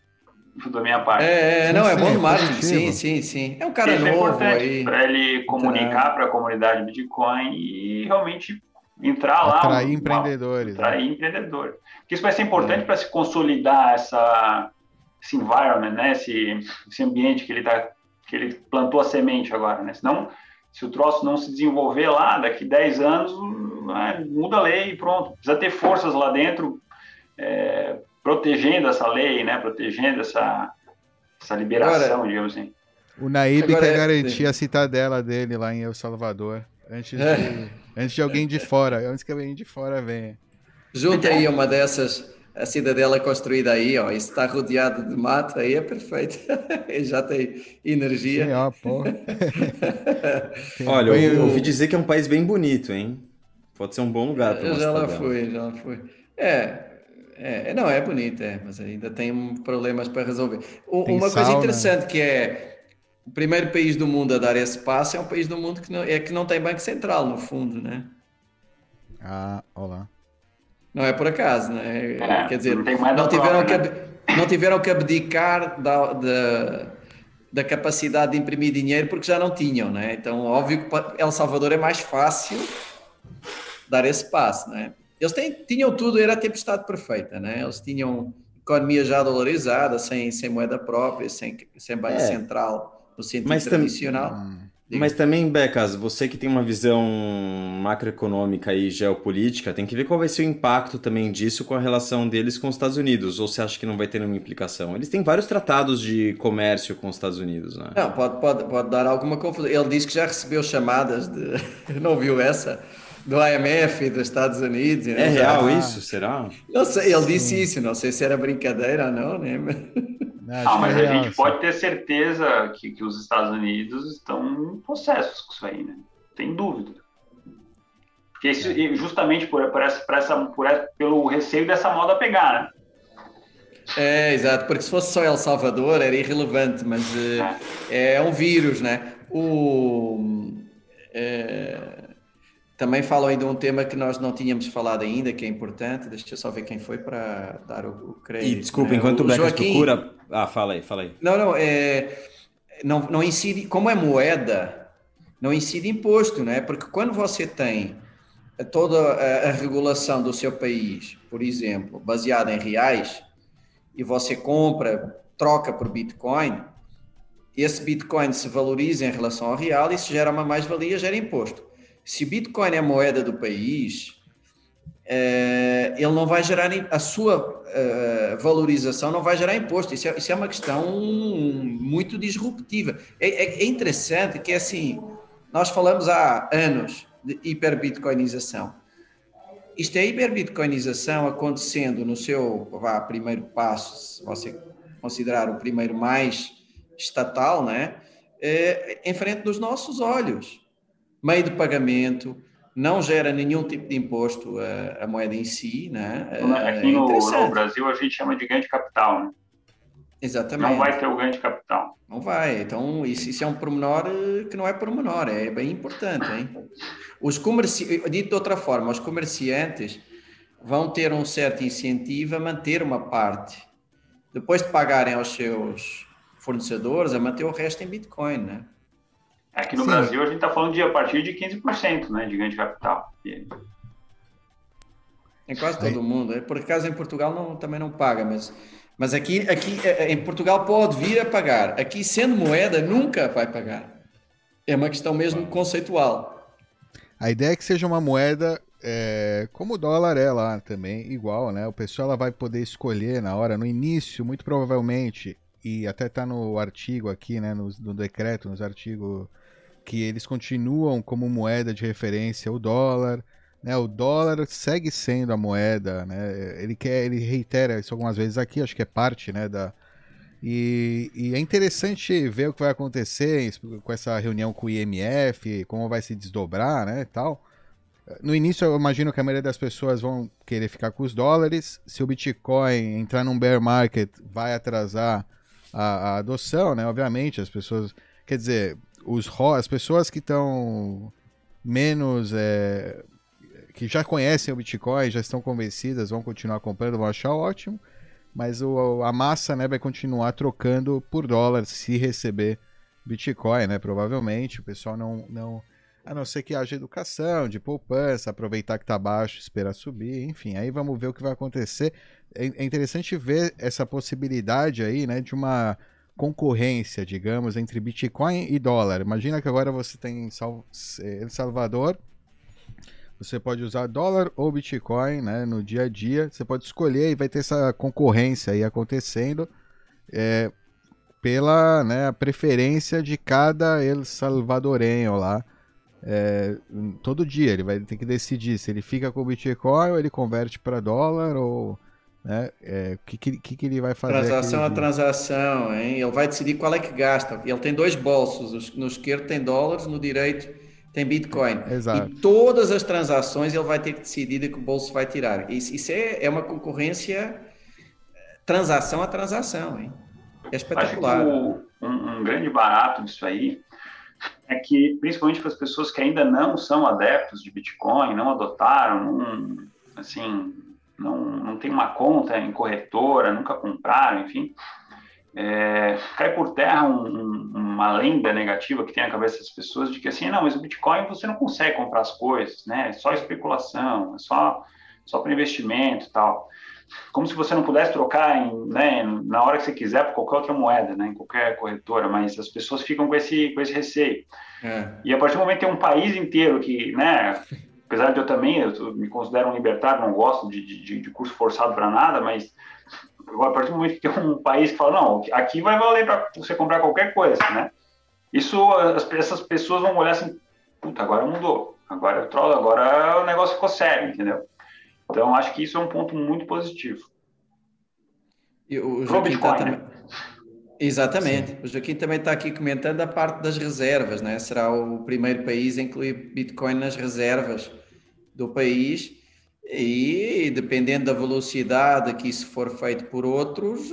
da minha parte. É, é não, é bom no marketing, sim, sim, sim. É um cara Isso é novo é aí. Para ele comunicar para a comunidade Bitcoin e realmente entrar lá. Atrair empreendedores. Né? Atrair né? empreendedor. Porque isso vai ser importante é. para se consolidar essa, esse environment, né? Esse, esse ambiente que ele tá, que ele plantou a semente agora, né? Senão se o troço não se desenvolver lá, daqui 10 anos, né, muda a lei e pronto. Precisa ter forças lá dentro é, protegendo essa lei, né, protegendo essa, essa liberação, Agora, digamos assim. O Agora, quer é- garantir a citadela dele lá em El Salvador, antes de, é. antes de alguém de fora, antes que alguém de fora venha. Junta aí uma dessas a cidadela construída aí, ó, isso está rodeado de mato, aí é perfeito. já tem energia. Sim, ó, porra. Olha, eu, eu ouvi dizer que é um país bem bonito, hein? Pode ser um bom lugar para Já lá fui, já lá fui. É, é, não, é bonito, é, mas ainda tem problemas para resolver. uma coisa interessante que é o primeiro país do mundo a dar esse passo é um país do mundo que não, é que não tem banco central, no fundo, né? Ah, olá. Não é por acaso, né? É, Quer dizer, não, não tiveram, que, né? não tiveram que abdicar da, da, da, capacidade de imprimir dinheiro porque já não tinham, né? Então, óbvio que El Salvador é mais fácil dar esse passo, né? Eles têm, tinham tudo, era a tempestade perfeita, né? Eles tinham economia já dolarizada, sem, sem moeda própria, sem, sem banco é. central no sentido Mas tradicional. Tam... Diga. Mas também, Becas, você que tem uma visão macroeconômica e geopolítica, tem que ver qual vai ser o impacto também disso com a relação deles com os Estados Unidos, ou você acha que não vai ter nenhuma implicação? Eles têm vários tratados de comércio com os Estados Unidos, né? Não, pode, pode, pode dar alguma confusão. Ele disse que já recebeu chamadas de. não viu essa? Do IMF dos Estados Unidos. É real isso? Será? Não sei, ele disse isso, não sei se era brincadeira ou não, né? ah, mas a gente pode ter certeza que, que os Estados Unidos estão possessos com isso aí, né? Tem dúvida. Porque isso, é. justamente por, por, essa, por, essa, por essa, pelo receio dessa moda pegar, né? É, exato, porque se fosse só El Salvador era irrelevante, mas é, é um vírus, né? O, é, também falam aí de um tema que nós não tínhamos falado ainda, que é importante. Deixa eu só ver quem foi para dar o, o crédito. E desculpa, né? enquanto o, o Becas Joaquim... procura. Ah, fala aí, fala aí. Não, não, é... não, não incide. Como é moeda, não incide imposto, né? Porque quando você tem toda a, a regulação do seu país, por exemplo, baseada em reais, e você compra, troca por Bitcoin, esse Bitcoin se valoriza em relação ao real e se gera uma mais-valia, gera imposto se Bitcoin é a moeda do país, é, ele não vai gerar a sua uh, valorização não vai gerar imposto. Isso é, isso é uma questão muito disruptiva. É, é, é, interessante que assim nós falamos há anos de hiperbitcoinização. Isto é hiperbitcoinização acontecendo no seu vá, primeiro passo, se você considerar o primeiro mais estatal, né? É, em frente dos nossos olhos meio de pagamento, não gera nenhum tipo de imposto a, a moeda em si, né? Aqui no, no, Brasil a gente chama de ganho de capital, né? Exatamente. Não vai ter o ganho de capital. Não vai. Então, isso, isso é um pormenor eh, que não é pormenor, é bem importante, hein? Os comerci... Dito de outra forma, os comerciantes vão ter um certo incentivo a manter uma parte. Depois de pagarem aos seus fornecedores a manter o resto em Bitcoin, né? Aqui no Sim. Brasil a gente está falando de a partir de 15% né, de ganho de capital. E- Em quase todo mundo. É, Por acaso em Portugal não, também não paga, mas, mas aqui, aqui eh, em Portugal pode vir a pagar. Aqui, sendo moeda, nunca vai pagar. É uma questão mesmo conceitual. A ideia é que seja uma moeda é, como o dólar é lá também, igual, né? O pessoal ela vai poder escolher na hora, no início, muito provavelmente, e até tá no artigo aqui, né, no, no decreto, nos artigos, que eles continuam como moeda de referência o dólar, né? O dólar segue sendo a moeda, né? Ele quer, ele reitera isso algumas vezes aqui, acho que é parte, né, da e, e é interessante ver o que vai acontecer com essa reunião com o IMF, como vai se desdobrar, né, tal. No início, eu imagino que a maioria das pessoas vão querer ficar com os dólares. Se o Bitcoin entrar num bear market, vai atrasar a, a adoção, né? Obviamente, as pessoas. Quer dizer, os, as pessoas que estão menos. é, que já conhecem o Bitcoin, já estão convencidas, vão continuar comprando, vão achar ótimo. Mas o, a massa né, vai continuar trocando por dólar se receber Bitcoin, né? Provavelmente. O pessoal não. não a não ser que haja educação, de poupança, aproveitar que tá baixo, esperar subir, enfim, aí vamos ver o que vai acontecer. É é interessante ver essa possibilidade aí, né, de uma concorrência, digamos, entre Bitcoin e dólar. Imagina que agora você tem El Salvador, você pode usar dólar ou Bitcoin, né, no dia a dia. Você pode escolher e vai ter essa concorrência aí acontecendo é, pela né, preferência de cada El Salvadorenho lá. É, todo dia ele vai ter que decidir se ele fica com o Bitcoin ou ele converte para dólar ou né, é, o que, que, que ele vai fazer. Transação a aquele dia. transação, hein? Ele vai decidir qual é que gasta. Ele tem dois bolsos, os- no esquerdo tem dólares, no direito tem Bitcoin. Exato. E todas as transações ele vai ter que decidir de que bolso vai tirar. Isso, isso é, é uma concorrência eh, transação a transação, hein? É Acho que espetacular. o- um, um grande barato disso aí é que, principalmente para as pessoas que ainda não são adeptos de Bitcoin, não adotaram, não, assim, não, não tem uma conta em corretora, nunca compraram, enfim, é, cai por terra um- um- uma lenda negativa que tem na cabeça das pessoas de que assim, não, mas o Bitcoin você não consegue comprar as coisas, né? É só especulação, é só, só para investimento e tal como se você não pudesse trocar em, né, na hora que você quiser por qualquer outra moeda, né, em qualquer corretora, mas as pessoas ficam com esse, com esse receio. É. E a partir do momento que tem um país inteiro que, né, apesar de eu também, eu me considero um libertário, não gosto de, de, de curso forçado para nada, mas a partir do momento que tem um país que fala, não, aqui vai valer para você comprar qualquer coisa, né? Isso, as, essas pessoas vão olhar assim, puta, agora mudou, agora eu trolo, agora o negócio ficou sério, entendeu? Então, acho que isso é um ponto muito positivo. E o Joaquim Bitcoin, também. Exatamente. O Joaquim também está aqui comentando a parte das reservas, né? Será o primeiro país a incluir Bitcoin nas reservas do país e, dependendo da velocidade que isso for feito por outros,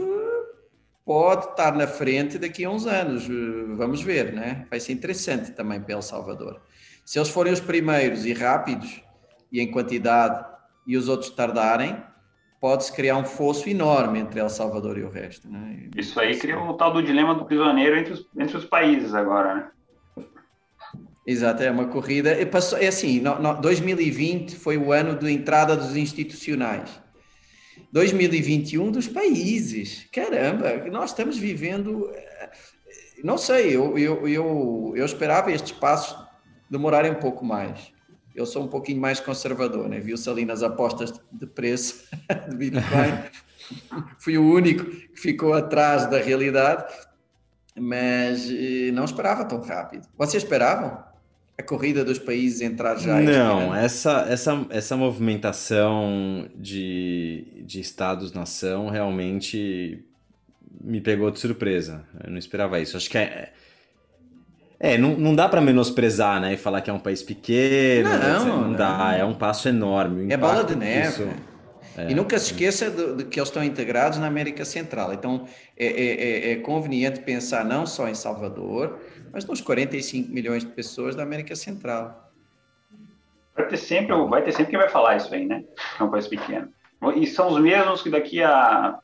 pode estar na frente daqui a uns anos. Vamos ver, né? Vai ser interessante também para El Salvador. Se eles forem os primeiros e rápidos e em quantidade e os outros tardarem, pode-se criar um fosso enorme entre El Salvador e o resto. Né? Isso aí cria o tal do dilema do prisioneiro entre os, entre os países agora, né? Exato, é uma corrida. E passou, é assim, no, no, 2020 foi o ano de entrada dos institucionais. 2021 dos países. Caramba, nós estamos vivendo. eh, Não sei, eu, eu, eu, eu esperava estes passos demorarem um pouco mais. Eu sou um pouquinho mais conservador, né? Viu-se ali nas apostas de preço de Bitcoin. Fui o único que ficou atrás da realidade, mas eh, não esperava tão rápido. Vocês esperavam? A corrida dos países entrar já? Não, essa, essa, essa movimentação de, de estados-nação realmente me pegou de surpresa. Eu não esperava isso. Acho que é. É, não, não dá para menosprezar, né? E falar que é um país pequeno. Não, etc. não, não. dá. É um passo enorme. O É bola de neve. isso- né? E nunca se esqueça de, de que eles estão integrados na América Central. Então é, é- é- é conveniente pensar não só em Salvador, mas nos 45 milhões de pessoas da América Central. Vai ter sempre, vai ter sempre quem vai falar isso aí, né? É um país pequeno. E são os mesmos que daqui a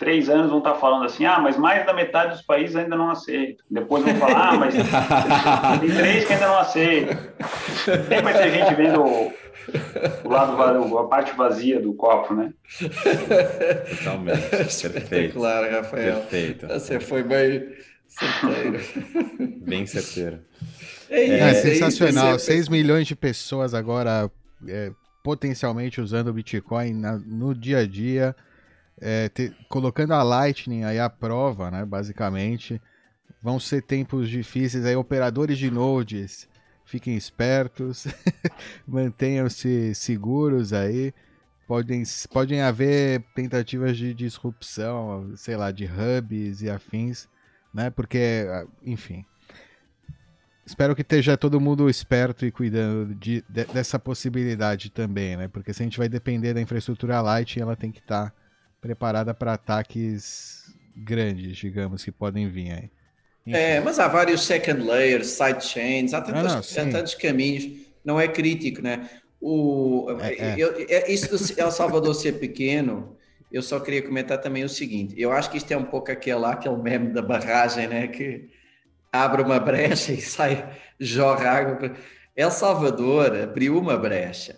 três anos vão estar falando assim, ah, mas mais da metade dos países ainda não aceita. Depois vão falar, ah, mas tem três que ainda não aceitam. Sempre vai ter gente vendo o, o lado, a parte vazia do copo, né? Totalmente. Perfeito. Claro, Rafael. Perfeito. Você foi bem certeiro. Bem certeiro. É, é, é sensacional. 6 milhões de pessoas agora é, potencialmente usando o Bitcoin na, no dia a dia, é, te, colocando a Lightning aí à prova, né, basicamente. Vão ser tempos difíceis aí, operadores de nodes, fiquem espertos, mantenham-se seguros aí. Podem, podem haver tentativas de disrupção, sei lá, de hubs e afins, né? Porque, enfim, Espero que esteja todo mundo esperto e cuidando de, de, dessa possibilidade também, né? Porque se a gente vai depender da infraestrutura Light, ela tem que estar tá preparada para ataques grandes, digamos, que podem vir aí. Enfim. É, mas há vários second layers, sidechains, há, tantos, há tantos caminhos, não é crítico, né? O, é, é. Eu, é, isso do El Salvador ser pequeno, eu só queria comentar também o seguinte: eu acho que isto é um pouco aquele, aquele meme da barragem, né? Que abre uma brecha e sai, jorra água. El Salvador abriu uma brecha.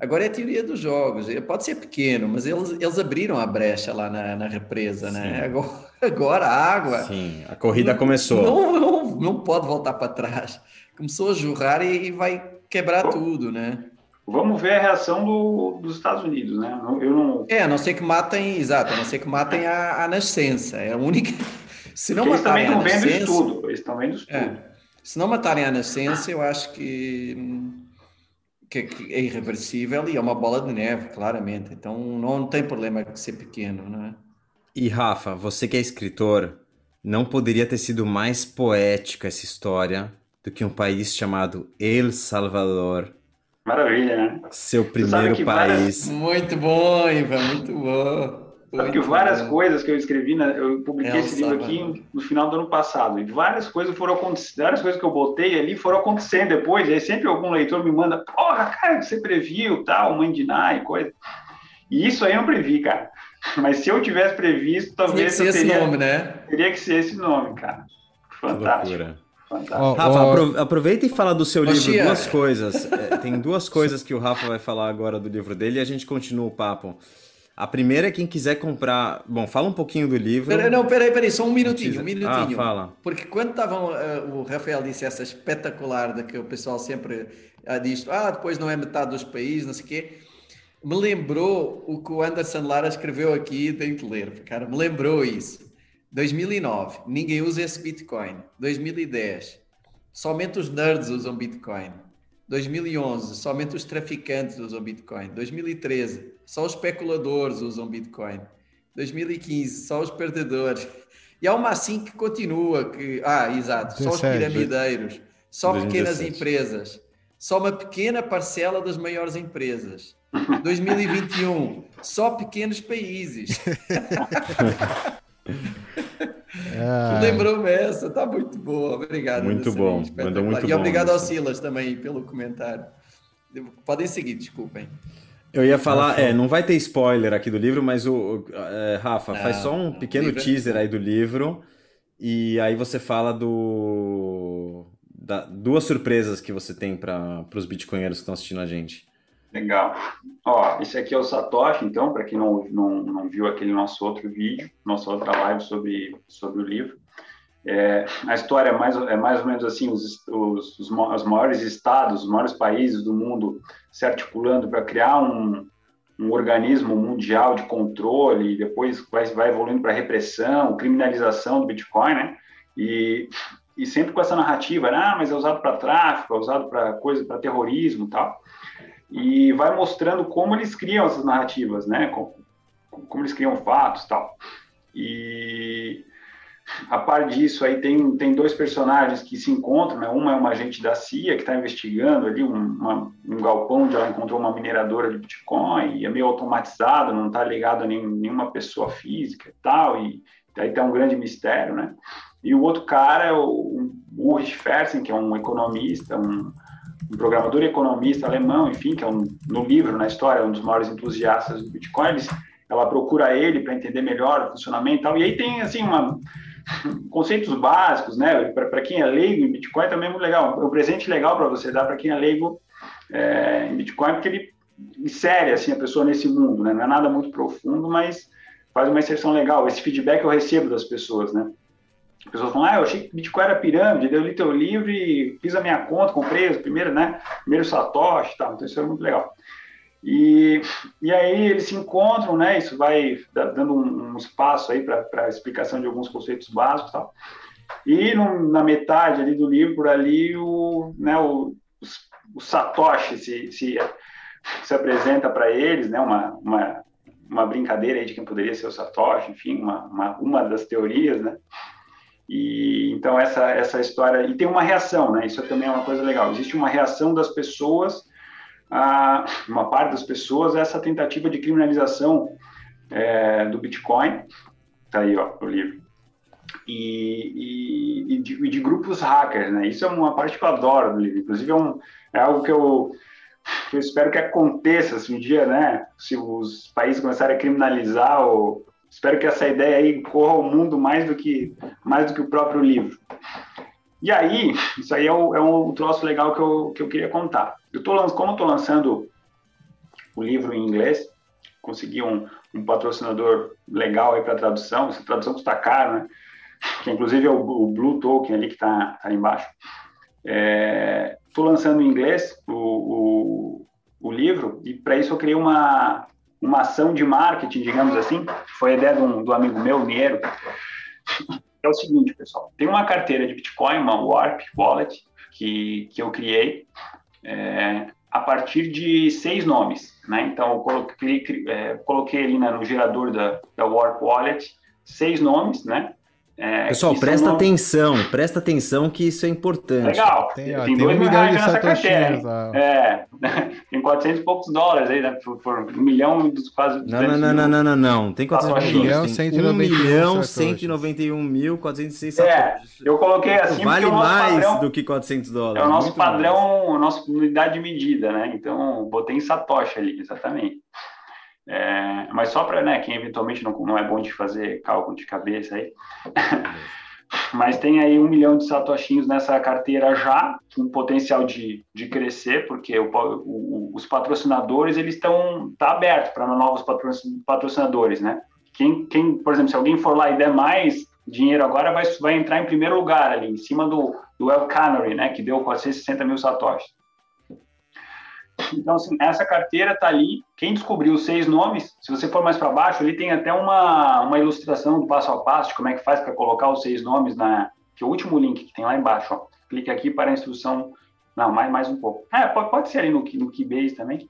Agora é a teoria dos jogos. Pode ser pequeno, mas eles, eles abriram a brecha lá na, na represa, né? Sim. né? Agora, agora a água. Sim, a corrida começou. Não, não, não pode voltar para trás. Começou a jorrar e, e vai quebrar Bom, tudo, né? Vamos ver a reação do, dos Estados Unidos, né? Eu não... É, a não ser que matem, exato, a não ser que matem a, a nascença. É a única. Se não Porque matarem eles também estão vendo estudo, eles estão vendo estudo. É, se não matarem a nascença, eu acho que, que, que, é irreversível e é uma bola de neve, claramente. Então não tem problema de ser pequeno, não é? E Rafa, você que é escritor, não poderia ter sido mais poética essa história do que um país chamado El Salvador. Maravilha, né? Seu primeiro país. Várias... Muito bom, Ivan, muito bom. Sabe que várias coisas que eu escrevi, né, eu publiquei é, esse livro aqui no final do ano passado, e várias coisas foram acontecendo, várias coisas que eu botei ali foram acontecendo depois, e aí sempre algum leitor me manda, porra, cara, você previu, tal, mãe de Ná e coisa. E isso aí eu não previ, cara. Mas se eu tivesse previsto, talvez Tinha que ser eu teria, esse nome, né? teria que ser esse nome, cara. Fantástico. Oh, Rafa, oh. aproveita e fala do seu livro duas coisas. É, tem duas coisas que o Rafa vai falar agora do livro dele e a gente continua o papo. A primeira é quem quiser comprar. Bom, fala um pouquinho do livro. Pera, não, peraí, peraí, só um minutinho, um minutinho. Ah, fala. Porque quando estavam. Uh, o Rafael disse essa espetacular de que o pessoal sempre uh, diz: ah, depois não é metade dos países, não sei o quê. Me lembrou o que o Anderson Lara escreveu aqui, tenho que ler, cara, me lembrou isso. 2009, ninguém usa esse Bitcoin. 2010, somente os nerds usam Bitcoin. 2011, somente os traficantes usam Bitcoin. 2013, só os especuladores usam Bitcoin. 2015, só os perdedores. E há uma assim que continua, que, ah, exato, só os piramideiros, só 2017. pequenas empresas, só uma pequena parcela das maiores empresas. 2021, só pequenos países. Ah. Lembrou-me essa, está muito boa. Obrigado. Muito bom. Muito e obrigado ao Silas também pelo comentário. Podem seguir, desculpem. Eu ia falar, é, não vai ter spoiler aqui do livro, mas o, é, Rafa, faz só um pequeno é teaser aí do livro e aí você fala do da, duas surpresas que você tem para os bitcoinheiros que estão assistindo a gente. Legal. Ó, esse aqui é o Satoshi, então, para quem não, não, não viu aquele nosso outro vídeo, nossa outra live sobre, sobre o livro. É, a história é mais, é mais ou menos assim: os, os, os, os maiores estados, os maiores países do mundo se articulando para criar um, um organismo mundial de controle, e depois vai, vai evoluindo para repressão, criminalização do Bitcoin, né? E, e sempre com essa narrativa, né? ah, mas é usado para tráfico, é usado para coisa, para terrorismo, tal. E vai mostrando como eles criam essas narrativas, né? Como, como eles criam fatos, tal. E a par disso, aí tem, tem dois personagens que se encontram, né? Uma é uma agente da CIA que está investigando ali um, uma, um galpão onde ela encontrou uma mineradora de Bitcoin e é meio automatizado, não está ligado a nenhum, nenhuma pessoa física e tal, e aí tem um grande mistério, né? E o outro cara é o, Ulrich Fersen, que é um economista, um, um programador economista alemão, enfim, que é um, no livro, na história, um dos maiores entusiastas do Bitcoin, ela procura ele para entender melhor o funcionamento e tal. E aí tem, assim, uma, conceitos básicos, né? Para quem é leigo em Bitcoin também é muito legal. É um presente legal para você dar para quem é leigo é, em Bitcoin, porque ele insere assim, a pessoa nesse mundo, né? Não é nada muito profundo, mas faz uma inserção legal. Esse feedback eu recebo das pessoas, né? As pessoas falam, ah, eu achei que Bitcoin era pirâmide, eu li teu livro e fiz a minha conta, comprei o primeiro, né? Primeiro Satoshi e tal. Então isso é muito legal. E, e aí eles se encontram, né? Isso vai dando um, um espaço aí para a explicação de alguns conceitos básicos, tal. E no, na metade ali do livro, por ali, o, né, o, o Satoshi se, se, se apresenta para eles, né? Uma, uma, uma brincadeira aí de quem poderia ser o Satoshi, enfim, uma, uma, uma das teorias, né? E então essa essa história e tem uma reação, né? Isso também é uma coisa legal. Existe uma reação das pessoas a uma parte das pessoas essa tentativa de criminalização é, do Bitcoin, tá aí ó, o livro, e, e, e, de, e, de, grupos hackers, né? Isso é uma parte que eu adoro do livro, inclusive é, um, é algo que eu, que eu espero que aconteça assim, um dia, né? Se os países começarem a criminalizar, ou, espero que essa ideia aí corra ao mundo mais do que mais do que o próprio livro. E aí, isso aí é, o, é um troço legal que eu, que eu queria contar. Eu tô, como eu estou lançando o livro em inglês, consegui um, um patrocinador legal aí para tradução. Essa tradução custa caro, né? Que inclusive é o, o Blue Token ali que está tá embaixo. Estou é, lançando em inglês o, o, o livro e para isso eu criei uma, uma ação de marketing, digamos assim. Foi a ideia do amigo meu, Niero. É o seguinte, pessoal. Tem uma carteira de Bitcoin, uma Warp Wallet, que, que eu criei é, a partir de seis nomes. Né? Então, eu coloquei, é, coloquei ali né, no gerador da, da Warp Wallet seis nomes, né? É, Pessoal, presta nomes... atenção, presta atenção que isso é importante. Legal, tem, tem, tem dois um milhão de nessa carteira. É, tem 400 e poucos dólares aí, né? Por, por um milhão dos quase. Não, não, não, não, não, não, não, Tem 400 milhões. Tem 1 milhão 191 mil 406 É, eu coloquei assim Vale mais padrão, do que 400 dólares. É o nosso padrão, mais. a nossa unidade de medida, né? Então, botei em Satoshi ali, exatamente. É, mas só para né, quem eventualmente não, não é bom de fazer cálculo de cabeça aí. mas tem aí um milhão de satoshinhos nessa carteira já, com potencial de, de crescer, porque o, o, os patrocinadores eles estão tá aberto para novos patrocinadores, né? Quem, quem, por exemplo, se alguém for lá e der mais dinheiro agora, vai, vai entrar em primeiro lugar ali, em cima do, do El Canary, né? Que deu 460 mil satoshis. Então, assim, essa carteira está ali. Quem descobriu os seis nomes, se você for mais para baixo, ali tem até uma, uma ilustração do passo a passo de como é que faz para colocar os seis nomes na. Que é o último link que tem lá embaixo. Ó. Clique aqui para a instrução. Não, mais, mais um pouco. É, pode, pode ser ali no, no Keybase também.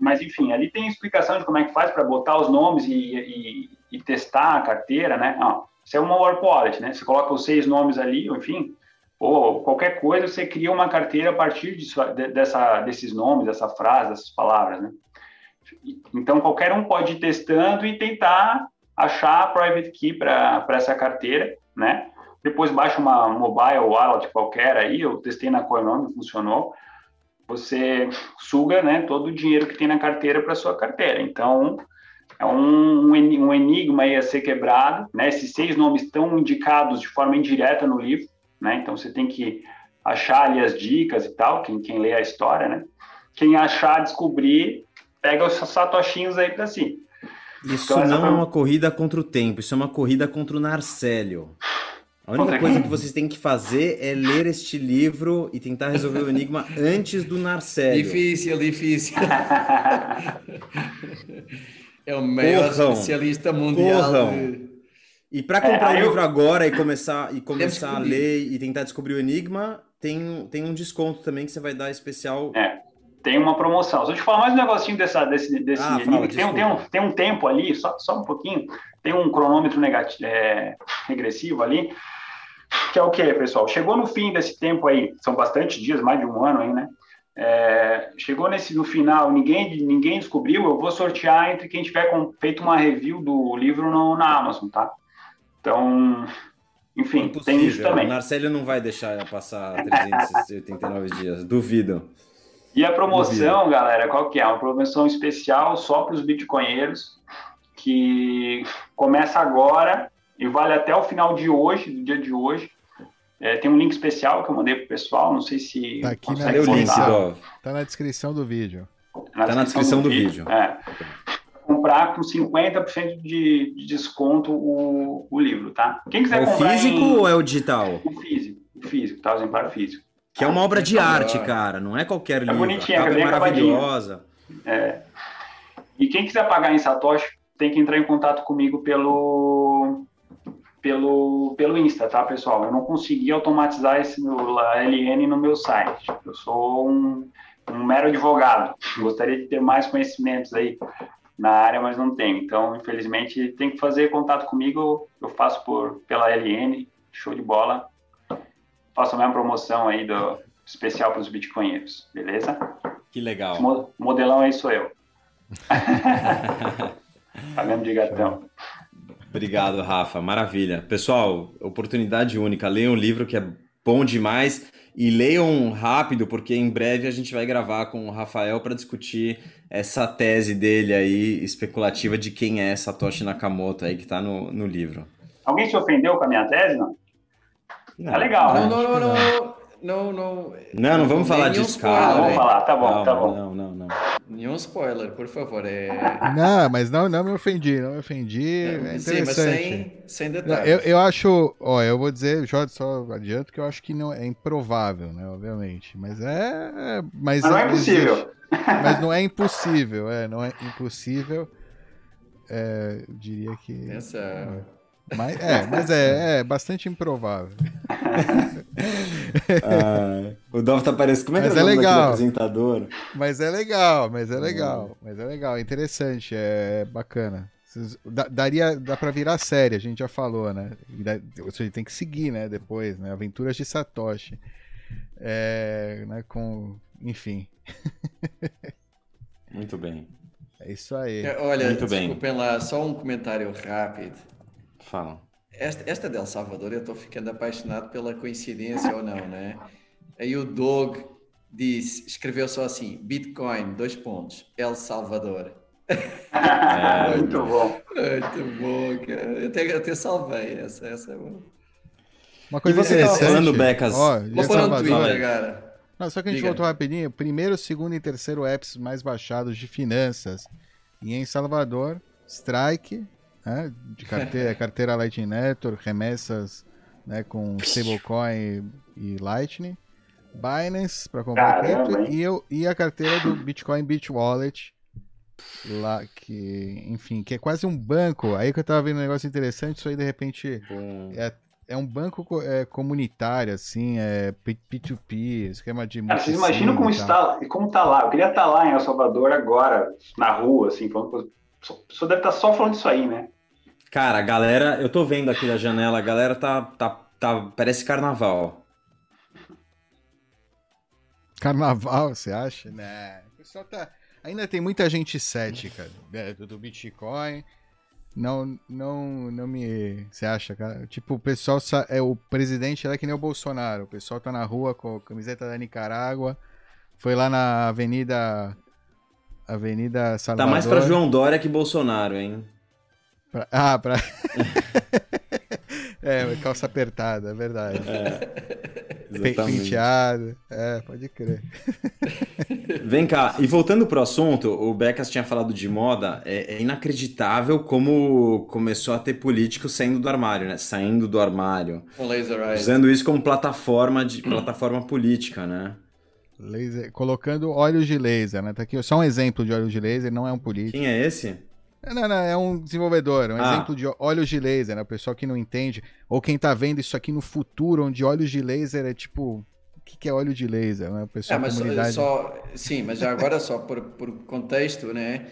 Mas, enfim, ali tem explicação de como é que faz para botar os nomes e, e, e, testar a carteira, né? Não, isso é uma Warp Wallet, né? Você coloca os seis nomes ali, enfim, ou qualquer coisa, você cria uma carteira a partir disso, dessa, desses nomes, dessa frase, dessas palavras, né? Então, qualquer um pode ir testando e tentar achar a private key para essa carteira, né? Depois baixa uma mobile wallet qualquer aí, eu testei na Coinome, funcionou. Você suga, né, todo o dinheiro que tem na carteira para sua carteira. Então, é um, um enigma aí a ser quebrado, né? Esses seis nomes estão indicados de forma indireta no livro, né? Então você tem que achar ali as dicas e tal, quem, quem lê a história, né? Quem achar, descobrir, pega os satoshinhos aí para si. Isso então, não foi... é uma corrida contra o tempo, isso é uma corrida contra o Narcélio. A única coisa que vocês têm que fazer é ler este livro e tentar resolver o enigma antes do Narcélio. Difícil, difícil. é o maior Corram. especialista mundial. Corram. De e para comprar é, o livro eu... agora e começar, e começar a ler e tentar descobrir o enigma, tem, tem um desconto também que você vai dar especial. É, tem uma promoção. Deixa eu te falar mais um negocinho dessa, desse, desse ah, enigma. Fala, tem, um, tem, um, tem um tempo ali, só, só um pouquinho, tem um cronômetro negativo, é, regressivo ali, que é o que, pessoal? Chegou no fim desse tempo aí, são bastante dias, mais de um ano aí, né? É, chegou nesse no final, ninguém ninguém descobriu. Eu vou sortear entre quem tiver com, feito uma review do livro no, na Amazon, tá? Então, enfim, Impossível. tem isso também. O Marcelo não vai deixar passar 389 dias, duvido. E a promoção, galera, qual que é? Uma promoção especial só para os bitcoinheiros, que começa agora e vale até o final de hoje, do dia de hoje. É, tem um link especial que eu mandei pro pessoal, não sei se. Tá aqui na Cadê o link, descrição. Dov? Tá na descrição do vídeo. Tá na descrição do vídeo. É. Comprar com 50% de, de desconto o, o livro, tá? Quem quiser É o comprar físico em- ou é o digital? o físico, o físico, tá? O exemplar físico. Que é uma obra de Então, arte, é. cara. Não é qualquer livro. bonitinha, a capa é acabadinha. maravilhosa. E quem quiser pagar em Satoshi tem que entrar em contato comigo pelo pelo pelo Insta, tá, pessoal? Eu não consegui automatizar esse no, LN no meu site. Eu sou um, um mero advogado. Gostaria de ter mais conhecimentos aí na área, mas não tenho. Então, infelizmente, tem que fazer contato comigo. Eu faço por pela LN, show de bola. Faço a minha promoção aí do especial para os bitcoinheiros, beleza? Que legal. Mo- modelão aí sou eu. tá mesmo de gatão. Obrigado, Rafa. Maravilha. Pessoal, oportunidade única. Leiam um livro que é bom demais e leiam rápido, porque em breve a gente vai gravar com o Rafael para discutir essa tese dele aí, especulativa, de quem é Satoshi Nakamoto aí, que está no, no livro. Alguém se ofendeu com a minha tese, não? Não, Tá legal, Não, né? não, não, não, não, não. Não, não vamos falar disso, spoiler, cara. Vamos falar, tá bom, Calma, tá bom. Não, não, não. Nenhum spoiler, por favor. É... Não, mas não, não me ofendi, não me ofendi. É Sim, mas interessante. sem, sem detalhes. eu, eu acho, ó, eu vou dizer, já só adianto que eu acho que não é improvável, né, obviamente, mas é, mas, Mas não é impossível. existe. Mas não é impossível, é, não é impossível. É, eu diria que, Essa... mas é, mas é, é bastante improvável. Ah, o Dov tá parecendo. Como é que é o é legal. apresentador? Mas é legal, mas é legal, mas é legal, é interessante, é bacana. Daria, dá pra virar série, a gente já falou, né? E Ou seja, tem que seguir, né? Depois, né? Aventuras de Satoshi. É, né? Com, enfim, Muito bem. é isso aí. É, Olha, Muito bem. desculpem lá, só um comentário rápido. Fala. Esta, esta del Salvador, eu estou ficando apaixonado pela coincidência ou não, né? Aí o Doug disse, escreveu só assim, Bitcoin, dois pontos, El Salvador. É, Muito bom. Muito bom, cara. Eu até, eu até salvei essa, essa é boa. Uma coisa E você tava falando, Becas? Ó, Vou Salvador- Twitter, cara. Não, só que a gente Diga. voltou rapidinho. Primeiro, segundo e terceiro apps mais baixados de finanças. E em Salvador, Strike, né, de carteira, carteira Lightning Network, remessas né, com stablecoin e Lightning. Binance para comprar Caramba, cripto e, eu, e a carteira do Bitcoin Beach Wallet lá que enfim que é quase um banco aí que eu tava vendo um negócio interessante isso aí de repente é, é um banco co- é, comunitário, assim, é P- P2P, esquema de Cara, vocês imaginam como e está, como tá lá? Eu queria estar lá em El Salvador agora, na rua, assim, falando. Só, só deve estar só falando disso aí, né? Cara, a galera, eu tô vendo aqui da janela, a galera tá, tá, tá parece carnaval. Carnaval, você acha? Né? O pessoal tá. Ainda tem muita gente cética né, do, do Bitcoin. Não, não, não me. Você acha, cara? Tipo, o pessoal. É, o presidente é que nem o Bolsonaro. O pessoal tá na rua com a camiseta da Nicarágua. Foi lá na Avenida. Avenida Tá Salvador. mais pra João Dória que Bolsonaro, hein? Pra- Ah, pra. é, calça apertada, é verdade. Pe- Exatamente. Penteado. É, pode crer. Vem cá, e voltando pro assunto, o Becas tinha falado de moda, é, é inacreditável como começou a ter políticos saindo do armário, né? Saindo do armário. Com Laser Eyes. Usando isso como plataforma de plataforma política, né? Laser, colocando óleos de laser, né? Tá aqui só um exemplo de óleos de laser, não é um político. Quem é esse? É, Não, não, é um desenvolvedor, é um Ah. exemplo de óleos de laser, né? O pessoal que não entende, ou quem tá vendo isso aqui no futuro, onde óleos de laser é tipo. O que, que é óleo de laser? Né? O É, pessoal mas só, comunidade. só- sim, mas já agora só por, por contexto, né?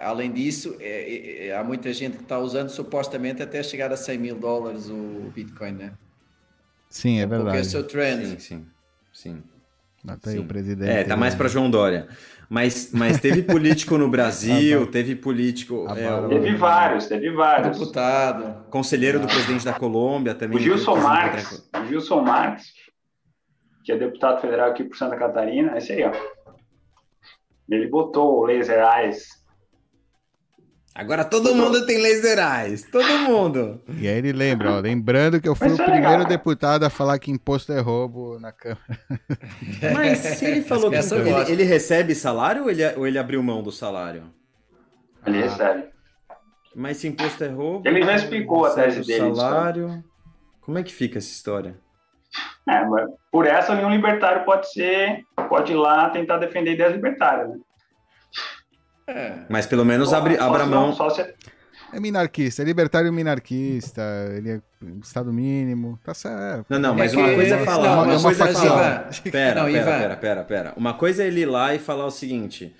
Além disso, é- é- é- há muita gente que está usando supostamente até chegar a 100 mil dólares o Bitcoin, né? Sim, é Porque é o verdade. seu trend. Sim, sim, sim. Aí sim. o presidente. É, tá mais né? pra João Dória. Mas, mas teve político no Brasil, teve político, Ah, é, o Teve vários, teve vários. Deputado. conselheiro do presidente da Colômbia também. O Gilson Marques, o Gilson Marques, que é deputado federal aqui por Santa Catarina, esse aí, ó. Ele botou o Laser Eyes. Agora todo mundo tem laser eyes, todo mundo. E aí ele lembra, ó, lembrando que eu fui Mas o primeiro legal. deputado a falar que imposto é roubo na Câmara. Mas se ele falou que ele, ele recebe salário ou ele, ou ele abriu mão do salário? Ele Ah. recebe. Mas se imposto é roubo. Ele já explicou a tese o dele. Salário. Como é que fica essa história? É, mas por essa, nenhum libertário pode ser, pode ir lá tentar defender ideias libertárias. Né? É. Mas pelo menos abre, Só abra mão. não- Só se, É minarquista, é libertário minarquista, ele é Estado mínimo, tá certo. Não, não, mas É uma que- coisa é não, falar, uma mas coisa é falar. Pera, Não, pera, Ivan. pera, pera, pera. Uma coisa é ele ir lá e falar o seguinte: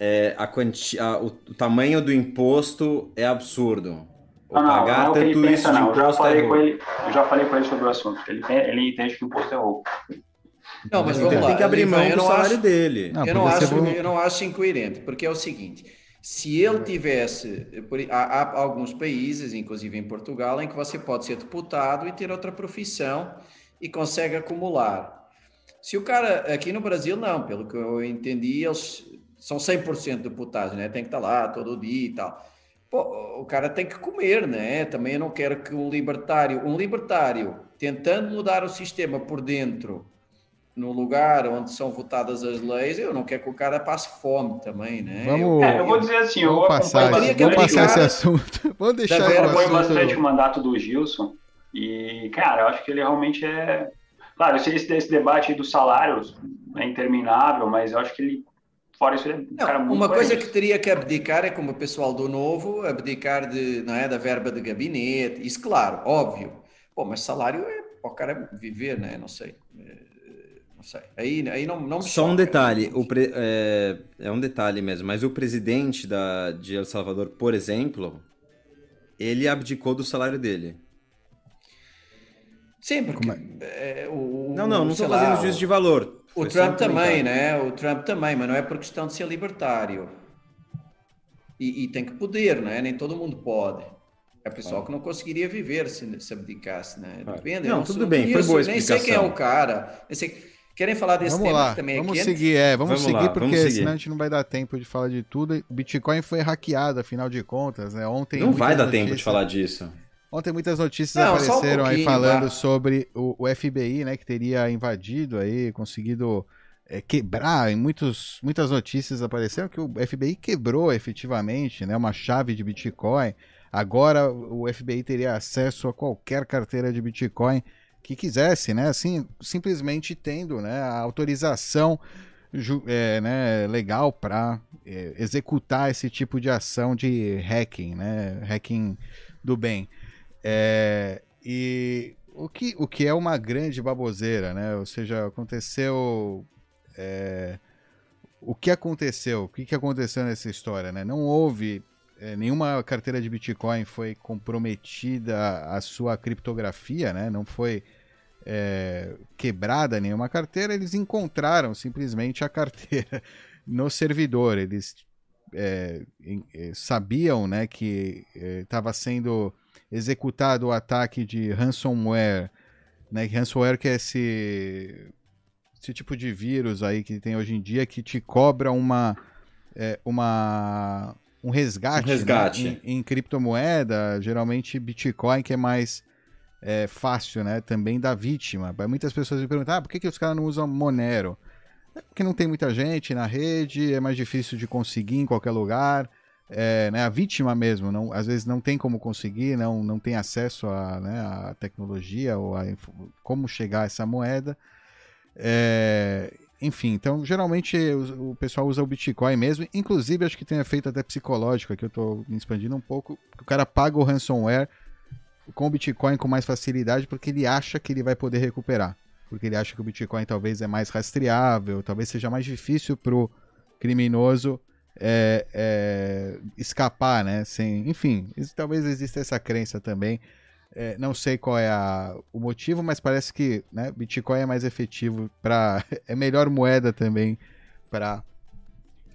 é, a quanti... a- o, o tamanho do imposto é absurdo. Não, não, pagar não é tanto isso pensa, de não. Eu já, imposto é falei com ele, eu já falei com ele sobre o assunto. Ele, tem- ele entende que o imposto é roubo. Não, mas Então vamos lá. tem que abrir mão do salário acho- dele. Não, eu, não acho, bom. eu não acho incoerente, porque é o seguinte: se ele tivesse. Há, há alguns países, inclusive em Portugal, em que você pode ser deputado e ter outra profissão e consegue acumular. Se o cara. Aqui no Brasil, não, pelo que eu entendi, eles são 100% deputados, né? Tem que estar lá todo dia e tal. Pô, o cara tem que comer, né? Também eu não quero que um libertário, um libertário tentando mudar o sistema por dentro, no lugar onde são votadas as leis, eu não quero que o cara passe fome também, né? Vamos- É, eu vou dizer assim, eu Vamos passar, Queria que vamos passar esse assunto. Vamos deixar Eu acompanho assunto- bastante o mandato do Gilson e, cara, eu acho que ele realmente é. Claro, esse, esse, esse debate aí dos salários é interminável, mas eu acho que ele, fora isso, ele é um Não, cara muito uma coisa coerente. que teria que abdicar é como o pessoal do Novo, abdicar de, não é, da verba de gabinete, isso claro, óbvio. Pô, mas salário é para o cara viver, né? Não sei. É, Não sei. Aí, aí não, não Só um choca. detalhe, o pre- é, é um detalhe mesmo, mas o presidente da, de El Salvador, por exemplo, ele abdicou do salário dele. Sim, porque Como é, o, Não, não, não estou fazendo juízo de valor. O Foi um Trump também, né? O Trump também, mas não é por questão de ser libertário. E, e tem que poder, né? Nem todo mundo pode. É pessoal que não conseguiria viver se, se abdicasse, né? Claro. Depende. Não, eu tudo bem, foi conheço, boa a Nem sei quem é o cara. Nem sei- Querem falar desse Vamos tema lá, que também vamos quente? seguir, é, vamos, Vamos seguir lá, porque vamos seguir. senão a gente não vai dar tempo de falar de tudo. O Bitcoin foi hackeado, afinal de contas, né? Ontem Não vai dar tempo de notícias- falar disso. Ontem muitas notícias Não, só um apareceram aí falando sobre o, o FBI, né, que teria invadido aí, conseguido é, quebrar. Em muitos, muitas notícias apareceram que o FBI quebrou efetivamente, né, uma chave de Bitcoin. Agora o FBI teria acesso a qualquer carteira de Bitcoin que quisesse, né, assim, simplesmente tendo, né, a autorização é, né, legal para executar esse tipo de ação de hacking, né, hacking do bem. É, e o que, o que é uma grande baboseira, né? Ou seja, aconteceu. é, o que aconteceu? O que, que aconteceu nessa história, né? Não houve. É, nenhuma carteira de Bitcoin foi comprometida a sua criptografia, né? Não foi é, quebrada nenhuma carteira. Eles encontraram simplesmente a carteira no servidor. Eles é, é, sabiam né, que estava sendo executado o ataque de ransomware, né? Ransomware que é esse, esse tipo de vírus aí que tem hoje em dia que te cobra uma, é, uma um resgate, Um resgate. né, em, em criptomoeda, geralmente Bitcoin que é mais é, fácil, né? Também da vítima. Muitas pessoas me perguntam, ah, por que, que os caras não usam Monero? É porque não tem muita gente na rede, é mais difícil de conseguir em qualquer lugar. É, né, a vítima mesmo, não, às vezes não tem como conseguir, não, não tem acesso à né, tecnologia ou a como chegar a essa moeda. É, enfim, então geralmente o, o pessoal usa o Bitcoin mesmo, inclusive acho que tem efeito até psicológico, aqui eu estou me expandindo um pouco, o cara paga o ransomware com o Bitcoin com mais facilidade porque ele acha que ele vai poder recuperar. Porque ele acha que o Bitcoin talvez é mais rastreável, talvez seja mais difícil pro criminoso é, é, escapar, né? Sem, enfim, isso- talvez exista essa crença também. É, não sei qual é a- o motivo, mas parece que né, Bitcoin é mais efetivo para é melhor moeda também para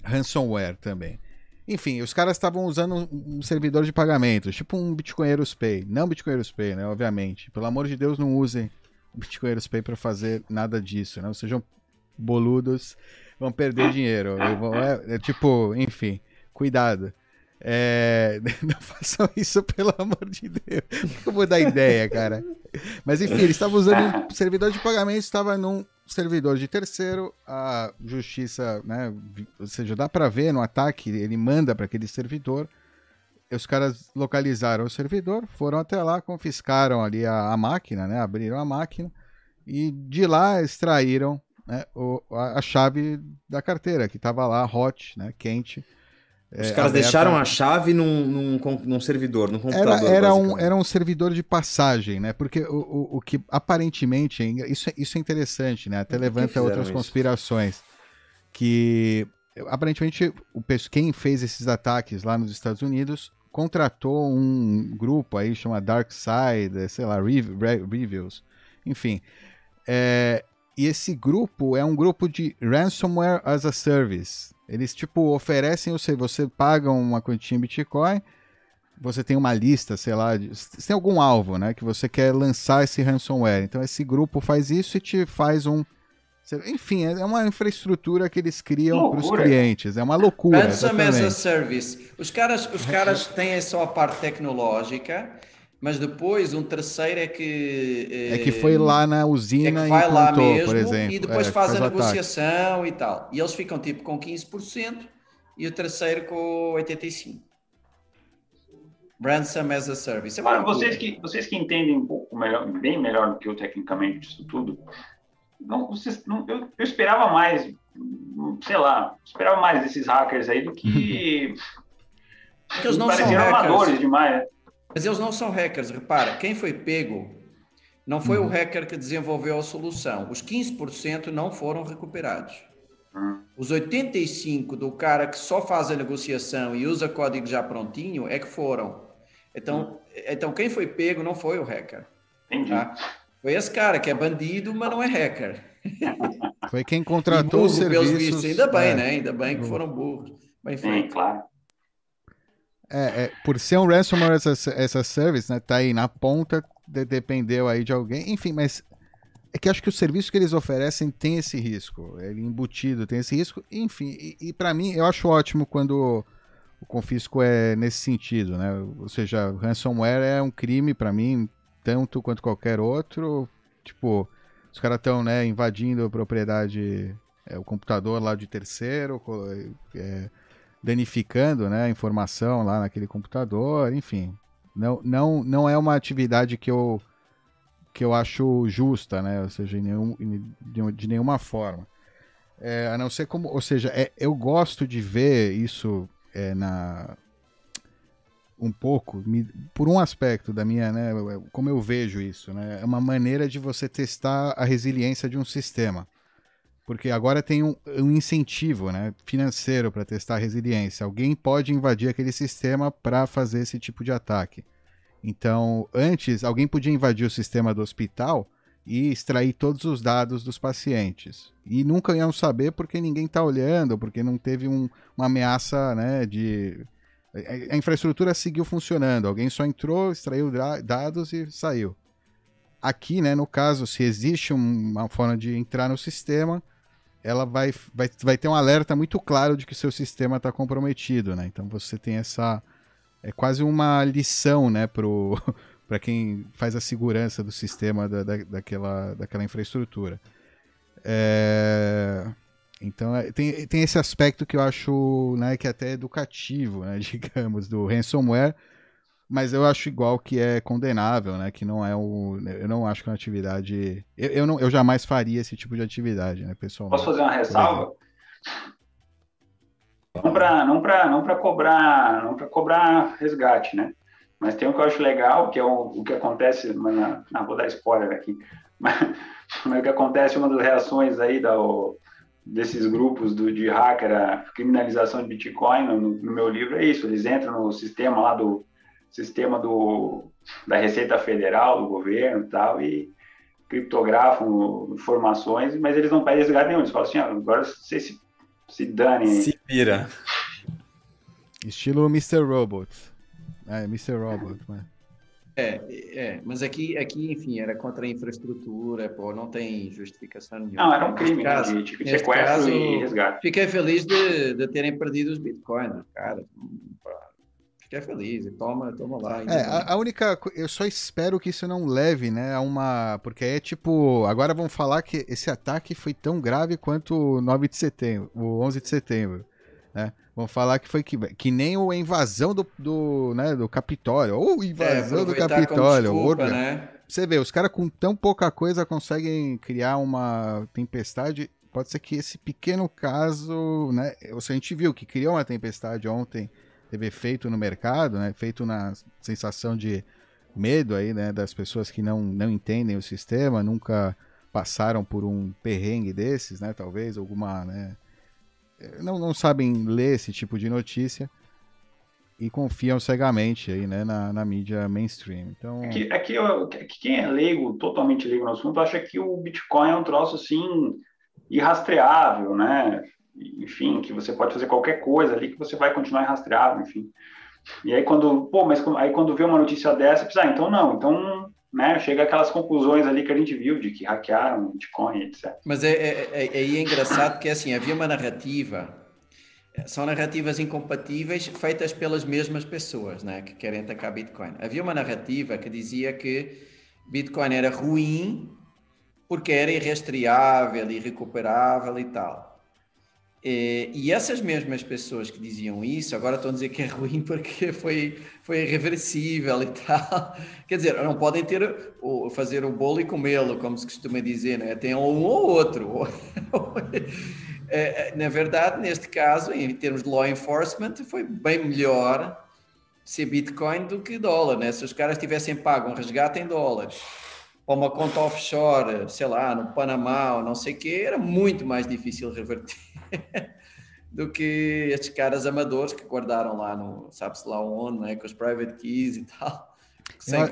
ransomware também. Enfim, os caras estavam usando um, servidor de pagamentos, tipo um Bitcoinheiros Pay. Não Bitcoinheiros Pay, né? Obviamente. Pelo amor de Deus, não usem o Bitcoinheiros Pay para fazer nada disso, né? Não sejam boludos. vão perder dinheiro. Vão, é, é, tipo, enfim, cuidado. É, não façam isso, pelo amor de Deus. Eu vou dar ideia, cara. Mas enfim, ele estava usando um servidor de pagamento, estava num servidor de terceiro. A justiça, né? Ou seja, dá para ver no ataque, ele manda para aquele servidor. Os caras localizaram o servidor, foram até lá, confiscaram ali a, a máquina, né? Abriram a máquina e de lá extraíram né, o, a, a, chave da carteira, que estava lá, hot, né? Quente os é, caras deixaram a chave num, num, num, servidor, num computador. Era, era um, era um servidor de passagem, né? Porque o, o, o que aparentemente. Isso, é, isso é interessante, né? Até levanta outras isso? conspirações. Que aparentemente o, quem fez esses ataques lá nos Estados Unidos contratou um grupo aí, chama Dark Side, sei lá, Reviews, enfim. É, e esse grupo é um grupo de Ransomware as a Service. Eles, tipo, oferecem, você, você paga uma quantia em Bitcoin, você tem uma lista, sei lá, de, tem algum alvo, né, que você quer lançar esse ransomware. Então esse grupo faz isso e te faz um enfim, é uma infraestrutura que eles criam para os clientes. É uma loucura. Ransom as a service. Os caras, os caras têm só a parte tecnológica mas depois um terceiro é que é que foi lá na usina é que vai lá mesmo por exemplo. e depois é, faz, faz a negociação ataque. e tal. E eles ficam tipo com 15% e o terceiro com 85%. Ransom as a service. É Para vocês que vocês que entendem um pouco melhor, bem melhor do que eu tecnicamente disso tudo, não, vocês, não, eu, eu esperava mais, sei lá, esperava mais desses hackers aí do que porque eles não são hackers. amadores demais. Mas eles não são hackers, repara, quem foi pego não foi uhum. o hacker que desenvolveu a solução. Os 15% não foram recuperados. Uhum. Os 85% do cara que só faz a negociação e usa código já prontinho é que foram. Então, uhum. então quem foi pego não foi o hacker. Entendi. Tá? Foi esse cara que é bandido, mas não é hacker. Foi quem contratou os serviços. Vistos. Ainda bem, é. né? Ainda bem que foram burros. Bem feito. Sim, claro. É, é, por ser um ransomware essa, essa service, né? Tá aí na ponta, de, dependeu aí de alguém. Enfim, mas é que acho que o serviço que eles oferecem tem esse risco. Ele embutido tem esse risco. Enfim, e, e para mim, eu acho ótimo quando o confisco é nesse sentido, né? Ou seja, ransomware é um crime para mim, tanto quanto qualquer outro. Tipo, os caras estão né, invadindo a propriedade, é, o computador lá de terceiro, é, danificando né, a informação lá naquele computador, enfim. Não, não, não é uma atividade que eu, que eu acho justa, né? Ou seja, nenhum, de nenhuma forma. É, a não ser como. Ou seja, é, eu gosto de ver isso é, na. Um pouco, me, por um aspecto da minha, né? Como eu vejo isso, né? É uma maneira de você testar a resiliência de um sistema. Porque agora tem um, um incentivo né, financeiro para testar a resiliência. Alguém pode invadir aquele sistema para fazer esse tipo de ataque. Então, antes, alguém podia invadir o sistema do hospital e extrair todos os dados dos pacientes. E nunca iam saber porque ninguém está olhando, porque não teve um, uma ameaça né, de. A infraestrutura seguiu funcionando. Alguém só entrou, extraiu dados e saiu. Aqui, né, no caso, se existe uma forma de entrar no sistema, ela vai, vai, vai ter um alerta muito claro de que seu sistema está comprometido, né? Então você tem essa é quase uma lição, né, para quem faz a segurança do sistema da, da, daquela, daquela infraestrutura. É... Então é, tem, tem esse aspecto que eu acho né, que é até educativo, né, digamos, do ransomware, mas eu acho igual que é condenável, né? Que não é o. Eu não acho que é uma atividade. Eu, eu, não, eu jamais faria esse tipo de atividade, né, pessoal? Posso fazer uma ressalva? Não para não não cobrar não cobrar resgate, né? Mas tem um que eu acho legal, que é o, o que acontece, não, não vou dar spoiler aqui, mas, mas o que acontece, uma das reações aí da, o, desses grupos do, de hacker, a criminalização de Bitcoin, no, no, meu livro é isso, eles entram no sistema lá do, sistema do, da Receita Federal, do governo e tal, e criptografam informações, mas eles não pedem resgate nenhum. Eles falam assim, ah, agora você se, se dane. Se vira. Estilo Mr. Robot. É, Mr. Robot, mas... É, é, mas aqui, aqui, enfim, era contra a infraestrutura, pô, não tem justificação nenhuma. Não, era um crime, né, caso, de, de sequestro caso, e resgate. Fiquei feliz de, de terem perdido os bitcoins, cara. Fiquei feliz, toma, toma lá. É, a, a, única, eu só espero que isso não leve, né, a uma, porque é tipo, agora vão falar que esse ataque foi tão grave quanto o 9 de setembro, o 11 de setembro, né? Vão falar que foi que, que nem a invasão do, do, né, do Capitólio. Ou invasão é, do Capitólio. Desculpa, né? Você vê, os caras com tão pouca coisa conseguem criar uma tempestade. Pode ser que esse pequeno caso, né? A gente viu que criou uma tempestade ontem, teve efeito no mercado, né? Feito na sensação de medo aí, né? Das pessoas que não, não entendem o sistema, nunca passaram por um perrengue desses, né? Talvez alguma, né? não, não sabem ler esse tipo de notícia e confiam cegamente aí, né, na, na mídia mainstream. Então... É que, é que, eu, é que quem é leigo, totalmente leigo no assunto, acha que o Bitcoin é um troço assim irrastreável, né? Enfim, que você pode fazer qualquer coisa ali que você vai continuar irrastreável, enfim. E aí quando, pô, mas aí quando vê uma notícia dessa, pensa, ah, então não, então né, chega aquelas conclusões ali que a gente viu de que hackearam Bitcoin, etc. Mas é, é, é, é engraçado que assim, havia uma narrativa, são narrativas incompatíveis feitas pelas mesmas pessoas né, que querem atacar Bitcoin. Havia uma narrativa que dizia que Bitcoin era ruim porque era irrastreável, irrecuperável e tal. E, e, essas mesmas pessoas que diziam isso agora estão a dizer que é ruim porque foi, foi irreversível e tal. Quer dizer, não podem ter ou fazer o bolo e comê-lo, como se costuma dizer, né? Tem um ou outro. É, é, na verdade, neste caso, em termos de law enforcement, foi bem melhor ser Bitcoin do que dólar, né? Se os caras tivessem pago um resgate em dólares ou uma conta offshore, sei lá, no Panamá ou não sei o quê, era muito mais difícil reverter. do que estes caras amadores que guardaram lá no, sabe-se lá onde, né, com os private keys e tal.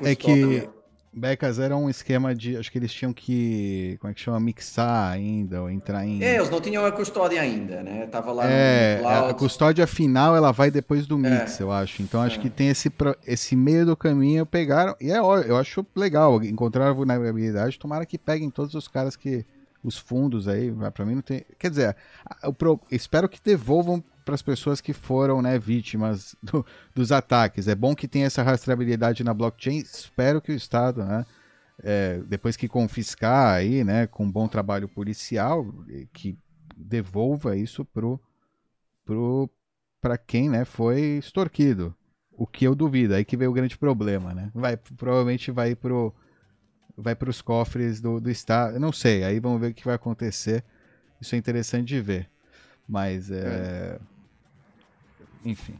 é que Becas era um esquema de, acho que eles tinham que, como é que chama, mixar ainda, ou entrar em... É, eles não tinham a custódia ainda, né, tava lá é, no a custódia final, ela vai depois do mix, é. eu acho, então acho é. que tem esse, esse meio do caminho, pegaram, e é, eu acho legal, encontrar a vulnerabilidade, tomara que peguem todos os caras que os fundos aí, para mim não tem. Quer dizer, eu espero que devolvam para as pessoas que foram né, vítimas do, dos ataques. É bom que tenha essa rastreabilidade na blockchain. Espero que o Estado, né, é, depois que confiscar aí, né, com um bom trabalho policial, que devolva isso pro pro para quem, né, foi extorquido. O que eu duvido, aí que veio o grande problema, né? Vai provavelmente vai pro vai para os cofres do, do Estado. Não sei, aí vamos ver o que vai acontecer. Isso é interessante de ver. Mas é. é. Enfim.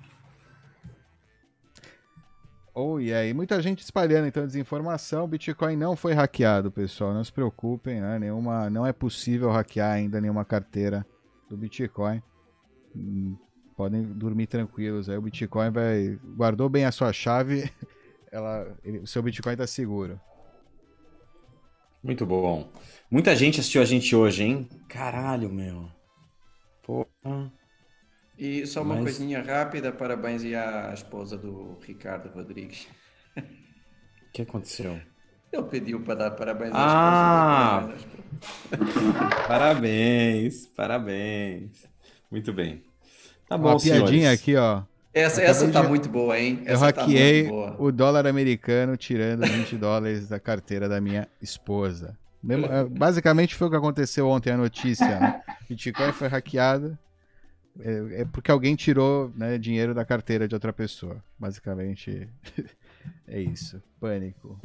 Oh, e aí, muita gente espalhando então desinformação. O Bitcoin não foi hackeado, pessoal. Não se preocupem, né? Nenhuma, não é possível hackear ainda nenhuma carteira do Bitcoin. Hum, podem dormir tranquilos. Aí o Bitcoin vai guardou bem a sua chave, ela, ele, o seu Bitcoin está seguro. Muito bom. Muita gente assistiu a gente hoje, hein? Caralho, meu. Porra. E só uma Mas... coisinha rápida, parabéns à esposa do Ricardo Rodrigues. O que aconteceu? Ele pediu para dar parabéns à ah! esposa. parabéns, parabéns. Muito bem. Tá bom, Uma piadinha senhores. aqui, ó. Essa, essa tá de... muito boa, hein? Essa eu tá hackeei tá o dólar americano tirando 20 dólares da carteira da minha esposa. É, basicamente foi o que aconteceu ontem a notícia. Né? Bitcoin foi hackeado. É, é, porque alguém tirou né, dinheiro da carteira de outra pessoa. Basicamente é isso. Pânico.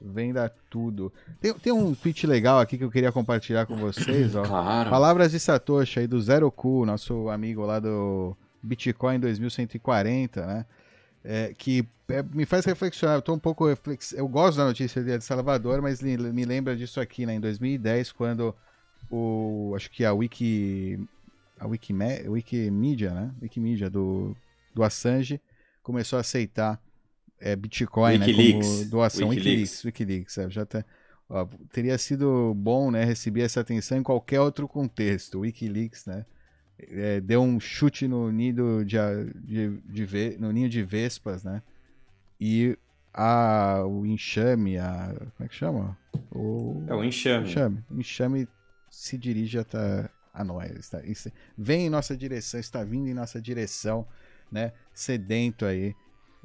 Venda tudo. Tem, tem um tweet legal aqui que eu queria compartilhar com vocês. Ó. Claro. Palavras de Satoshi aí do Zero Cool, nosso amigo lá do Bitcoin 2140, né? É, que é, me faz reflexionar. Eu tô um pouco reflex... Eu gosto da notícia de Salvador, mas me lembra disso aqui, né? Em 2010, quando o acho que a Wiki a Wikime... Wikimedia, né? Wikimedia do do Assange começou a aceitar é, Bitcoin, Wikileaks. né? Como doação. Wikileaks, Wikileaks, é, já tá... Ó, teria sido bom, né? Receber essa atenção em qualquer outro contexto. Wikileaks, né? é, deu um chute no nido de, de, de, no ninho de vespas, né? E a, o enxame, a, como é que chama? O, É o enxame. enxame. O enxame se dirige até a nós. Está, isso- vem em nossa direção, está vindo em nossa direção, né? Sedento aí.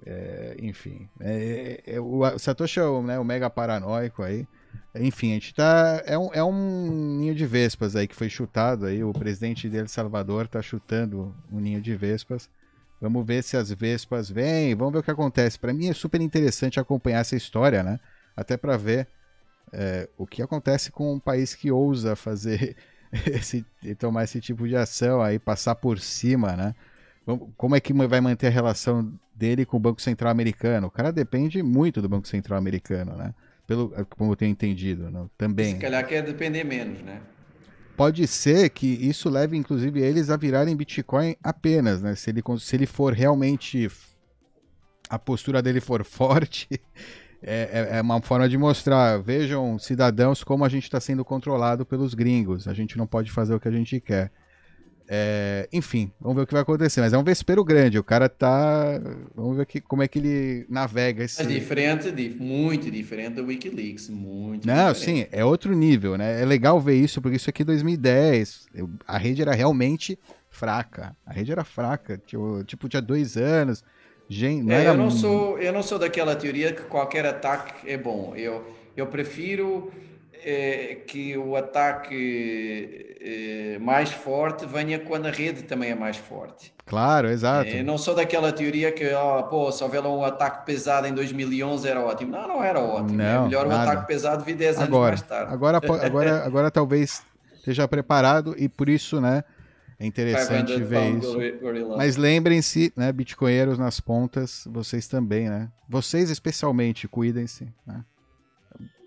É, enfim. É, é, o o Satoshi é o, né, o mega paranoico aí. Enfim, a gente tá. É um, é um ninho de vespas aí que foi chutado aí. O presidente de El Salvador tá chutando um ninho de vespas. Vamos ver se as vespas vêm, vamos ver o que acontece. Para mim é super interessante acompanhar essa história, né? Até para ver é, o que acontece com um país que ousa fazer esse, tomar esse tipo de ação aí, passar por cima, né? Como é que vai manter a relação dele com o Banco Central Americano? O cara depende muito do Banco Central Americano, né? Pelo, como eu tenho entendido, né? também. Se calhar quer depender menos, né? Pode ser que isso leve, inclusive, eles a virarem Bitcoin apenas, né? Se ele, se ele for realmente. A postura dele for forte, é, é- é uma forma de mostrar. Vejam, cidadãos, como a gente está sendo controlado pelos gringos. A gente não pode fazer o que a gente quer. É, enfim, vamos ver o que vai acontecer. Mas é um vespeiro grande. O cara tá. Vamos ver que, como é que ele navega esse. Mas diferente, di- muito diferente do Wikileaks, muito Não, diferente. sim, é outro nível, né? É legal ver isso, porque isso aqui é 2010. eu- A rede era realmente fraca. A rede era fraca. Tipo, tipo tinha dois anos. Gente, não É, eu não sou, eu não sou daquela teoria que qualquer ataque é bom. Eu, eu prefiro eh, que o ataque eh, mais forte venha quando a rede também é mais forte. Claro, exato. Eu não sou daquela teoria que, ó, pô, se houver um ataque pesado em 2011 era ótimo. Não, não era ótimo. Não, é melhor um nada. ataque pesado vir 10 anos agora, mais tarde. agora, agora, agora talvez esteja preparado e por isso, né? É interessante 500 ver isso. gori- gorilla. Mas lembrem-se, né, bitcoinheiros nas pontas, vocês também, né? Vocês especialmente, cuidem-se. Né?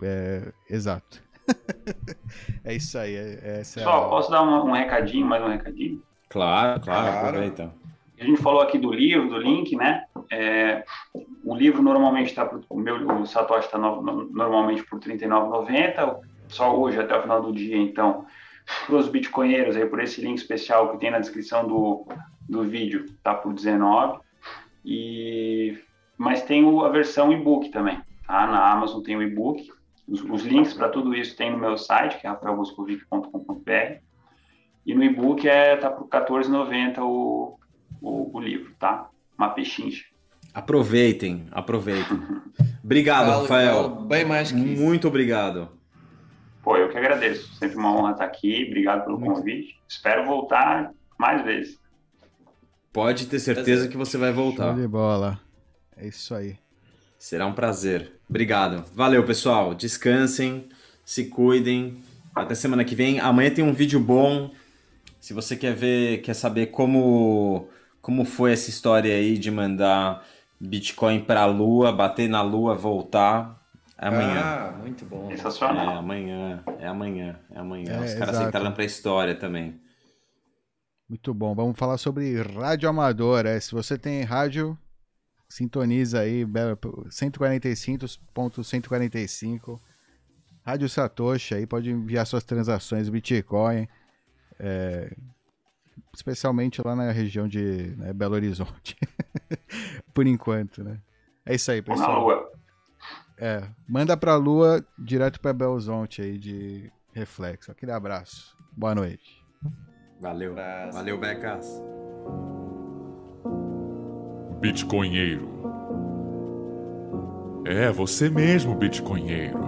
É, exato. é isso aí. É, essa é a- Pessoal, posso dar uma- um recadinho, mais um recadinho? Claro, claro, Claro. aproveita. A gente falou aqui do livro, do link, né? É, o livro normalmente está, o meu, o Satoshi está normalmente por R$ 39,90. Só hoje, até o final do dia, então, para os bitcoinheiros, aí, por esse link especial que tem na descrição do, do vídeo, tá por 19. E, mas tem o- a versão e-book também, tá? Na Amazon tem o e-book. Os, os links para tudo isso tem no meu site, que é rafaelboscovic.com.br. E no e-book é, tá por R$ 14,90 o, o, o livro, tá? Uma pechincha. Aproveitem, aproveitem. Obrigado, Rafael. bem mais que isso. Muito obrigado. Pô, eu que agradeço. Sempre uma honra estar aqui. Obrigado pelo Muito. convite. Espero voltar mais vezes. Pode ter certeza que você vai Show voltar. de bola. É isso aí. Será um prazer. Obrigado. Valeu, pessoal. Descansem, se cuidem. Até semana que vem. Amanhã tem um vídeo bom. Se você quer ver, quer saber como como foi essa história aí de mandar Bitcoin para a Lua, bater na Lua, voltar, amanhã. Ah, muito bom. É Sensacional. amanhã, é amanhã, é amanhã. É, Os caras exato. entraram pra história também. Muito bom. Vamos falar sobre rádio amador. É, se você tem rádio, sintoniza aí, Bela- 145.145. Rádio Satoshi aí, pode enviar suas transações Bitcoin. é, especialmente lá na região de né, Belo Horizonte. Por enquanto, né? É isso aí, Ou na pessoal. lua. É, manda pra lua direto pra Belo Horizonte aí de reflexo. Aquele abraço. Boa noite. Valeu. Abraço. Valeu, Becas. Bitcoinheiro. É, você mesmo, Bitcoinheiro.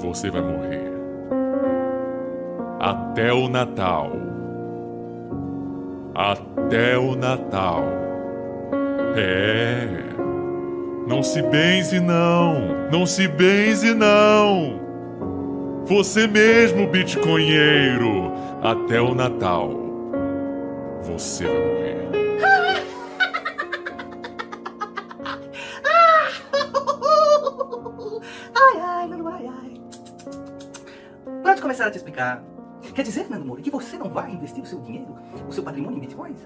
Você vai morrer. Até o Natal. Até o Natal. É. Não se benze, não. Não se benze, não. Você mesmo, Bitcoinheiro. Até o Natal. Você vai morrer. Ai, ai, Nando, ai, ai. De começar a te explicar. Quer dizer, Nando Moura, que você não vai investir o seu dinheiro, o seu patrimônio em bitcoins?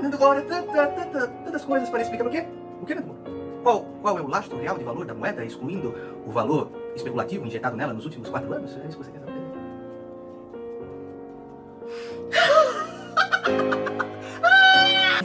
Tanta, tanta, tantas coisas para explicar. O quê? O quê, Nando Moura? Qual, qual é o lastro real de valor da moeda, excluindo o valor especulativo injetado nela nos últimos quatro anos? É isso que você quer saber?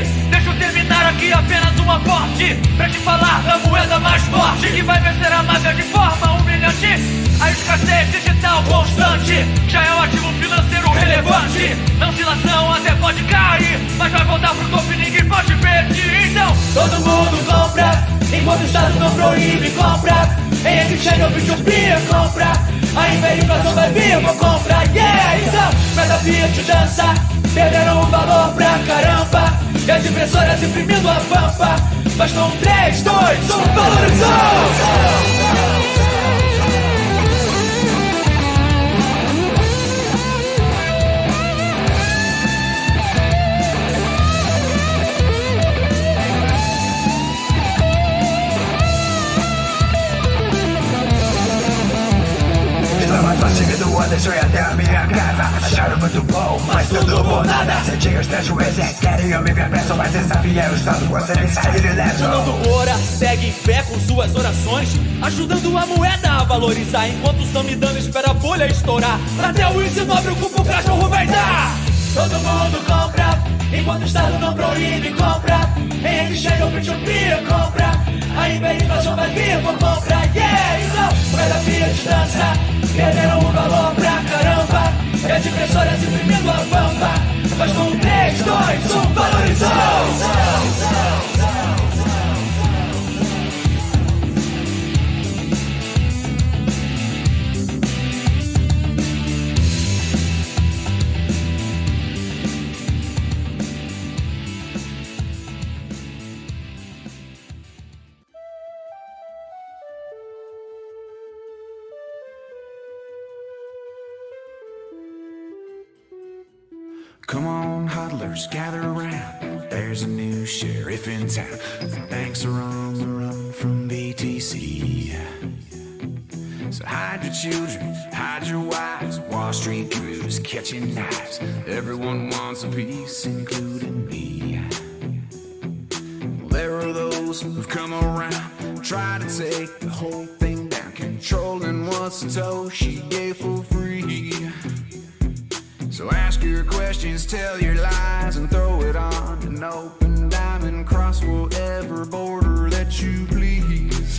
Deixa eu terminar aqui apenas uma corte. Pra te falar da moeda mais forte que vai vencer a máfia de forma humilhante. A escassez digital constante já é um ativo financeiro relevante. Na oscilação até pode cair, mas vai voltar pro topo e ninguém pode perder. Então, todo mundo compra, enquanto o Estado não proíbe, compra. Em exchange ou Bitcoin, compra. A hiperinflação vai vir, vou comprar, yeah! Então, cada Fiat dança, perderam o valor. E as impressoras imprimindo a pampa. Mas com 3, 2, 1, valorizou! Deixei até a minha casa Acharam muito bom, mas tudo por nada. Senti os três juízes, querem eu me ver preso Mas desafia o Estado, você me sair ileso Fernando Ora segue em fé com suas orações. Ajudando a moeda a valorizar. Enquanto estão me dando espera a bolha estourar. Até o índice nobre o cupo cachorro vai dar. Todo mundo compra. Enquanto o Estado não proíbe, compra. Em exchange ou Bitcoin, compra. A hiperinflação vai vir, vou comprar, yeah Então, moeda Fiat dança. Perderam o valor pra E as impressoras imprimindo a pampa Mas com 3, 2, 1, valorizou! Huddlers, gather around. There's a new sheriff in town. Banks are on the run from BTC. So hide your children, hide your wives. Wall Street crews catching knives. Everyone wants a piece, including me. There are those who've come around, try to take the whole thing down, controlling what's what she gave for free. So ask your questions, tell your lies, and throw it on an open diamond. Cross whatever border that you please.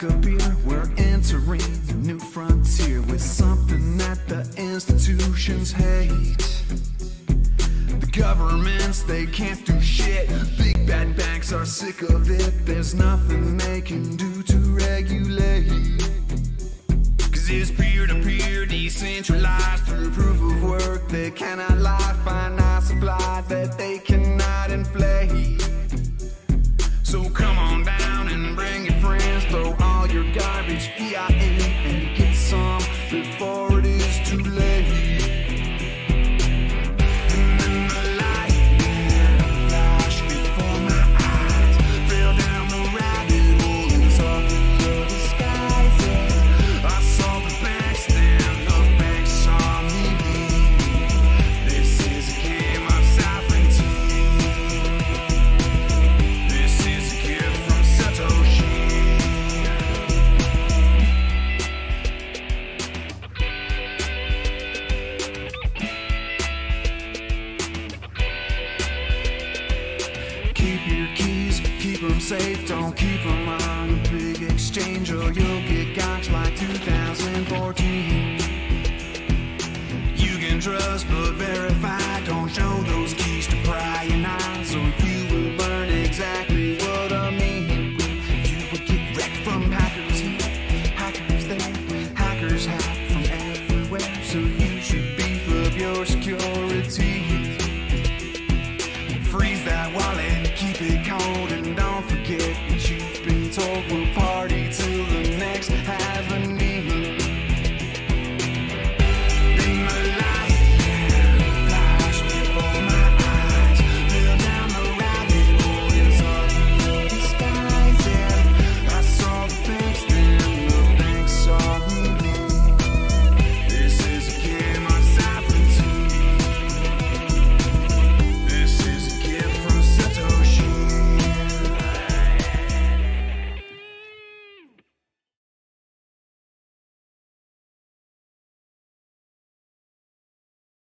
Crack a beer. We're entering a new frontier with something that the institutions hate. The governments, they can't do shit. Big bad banks are sick of it. There's nothing they can do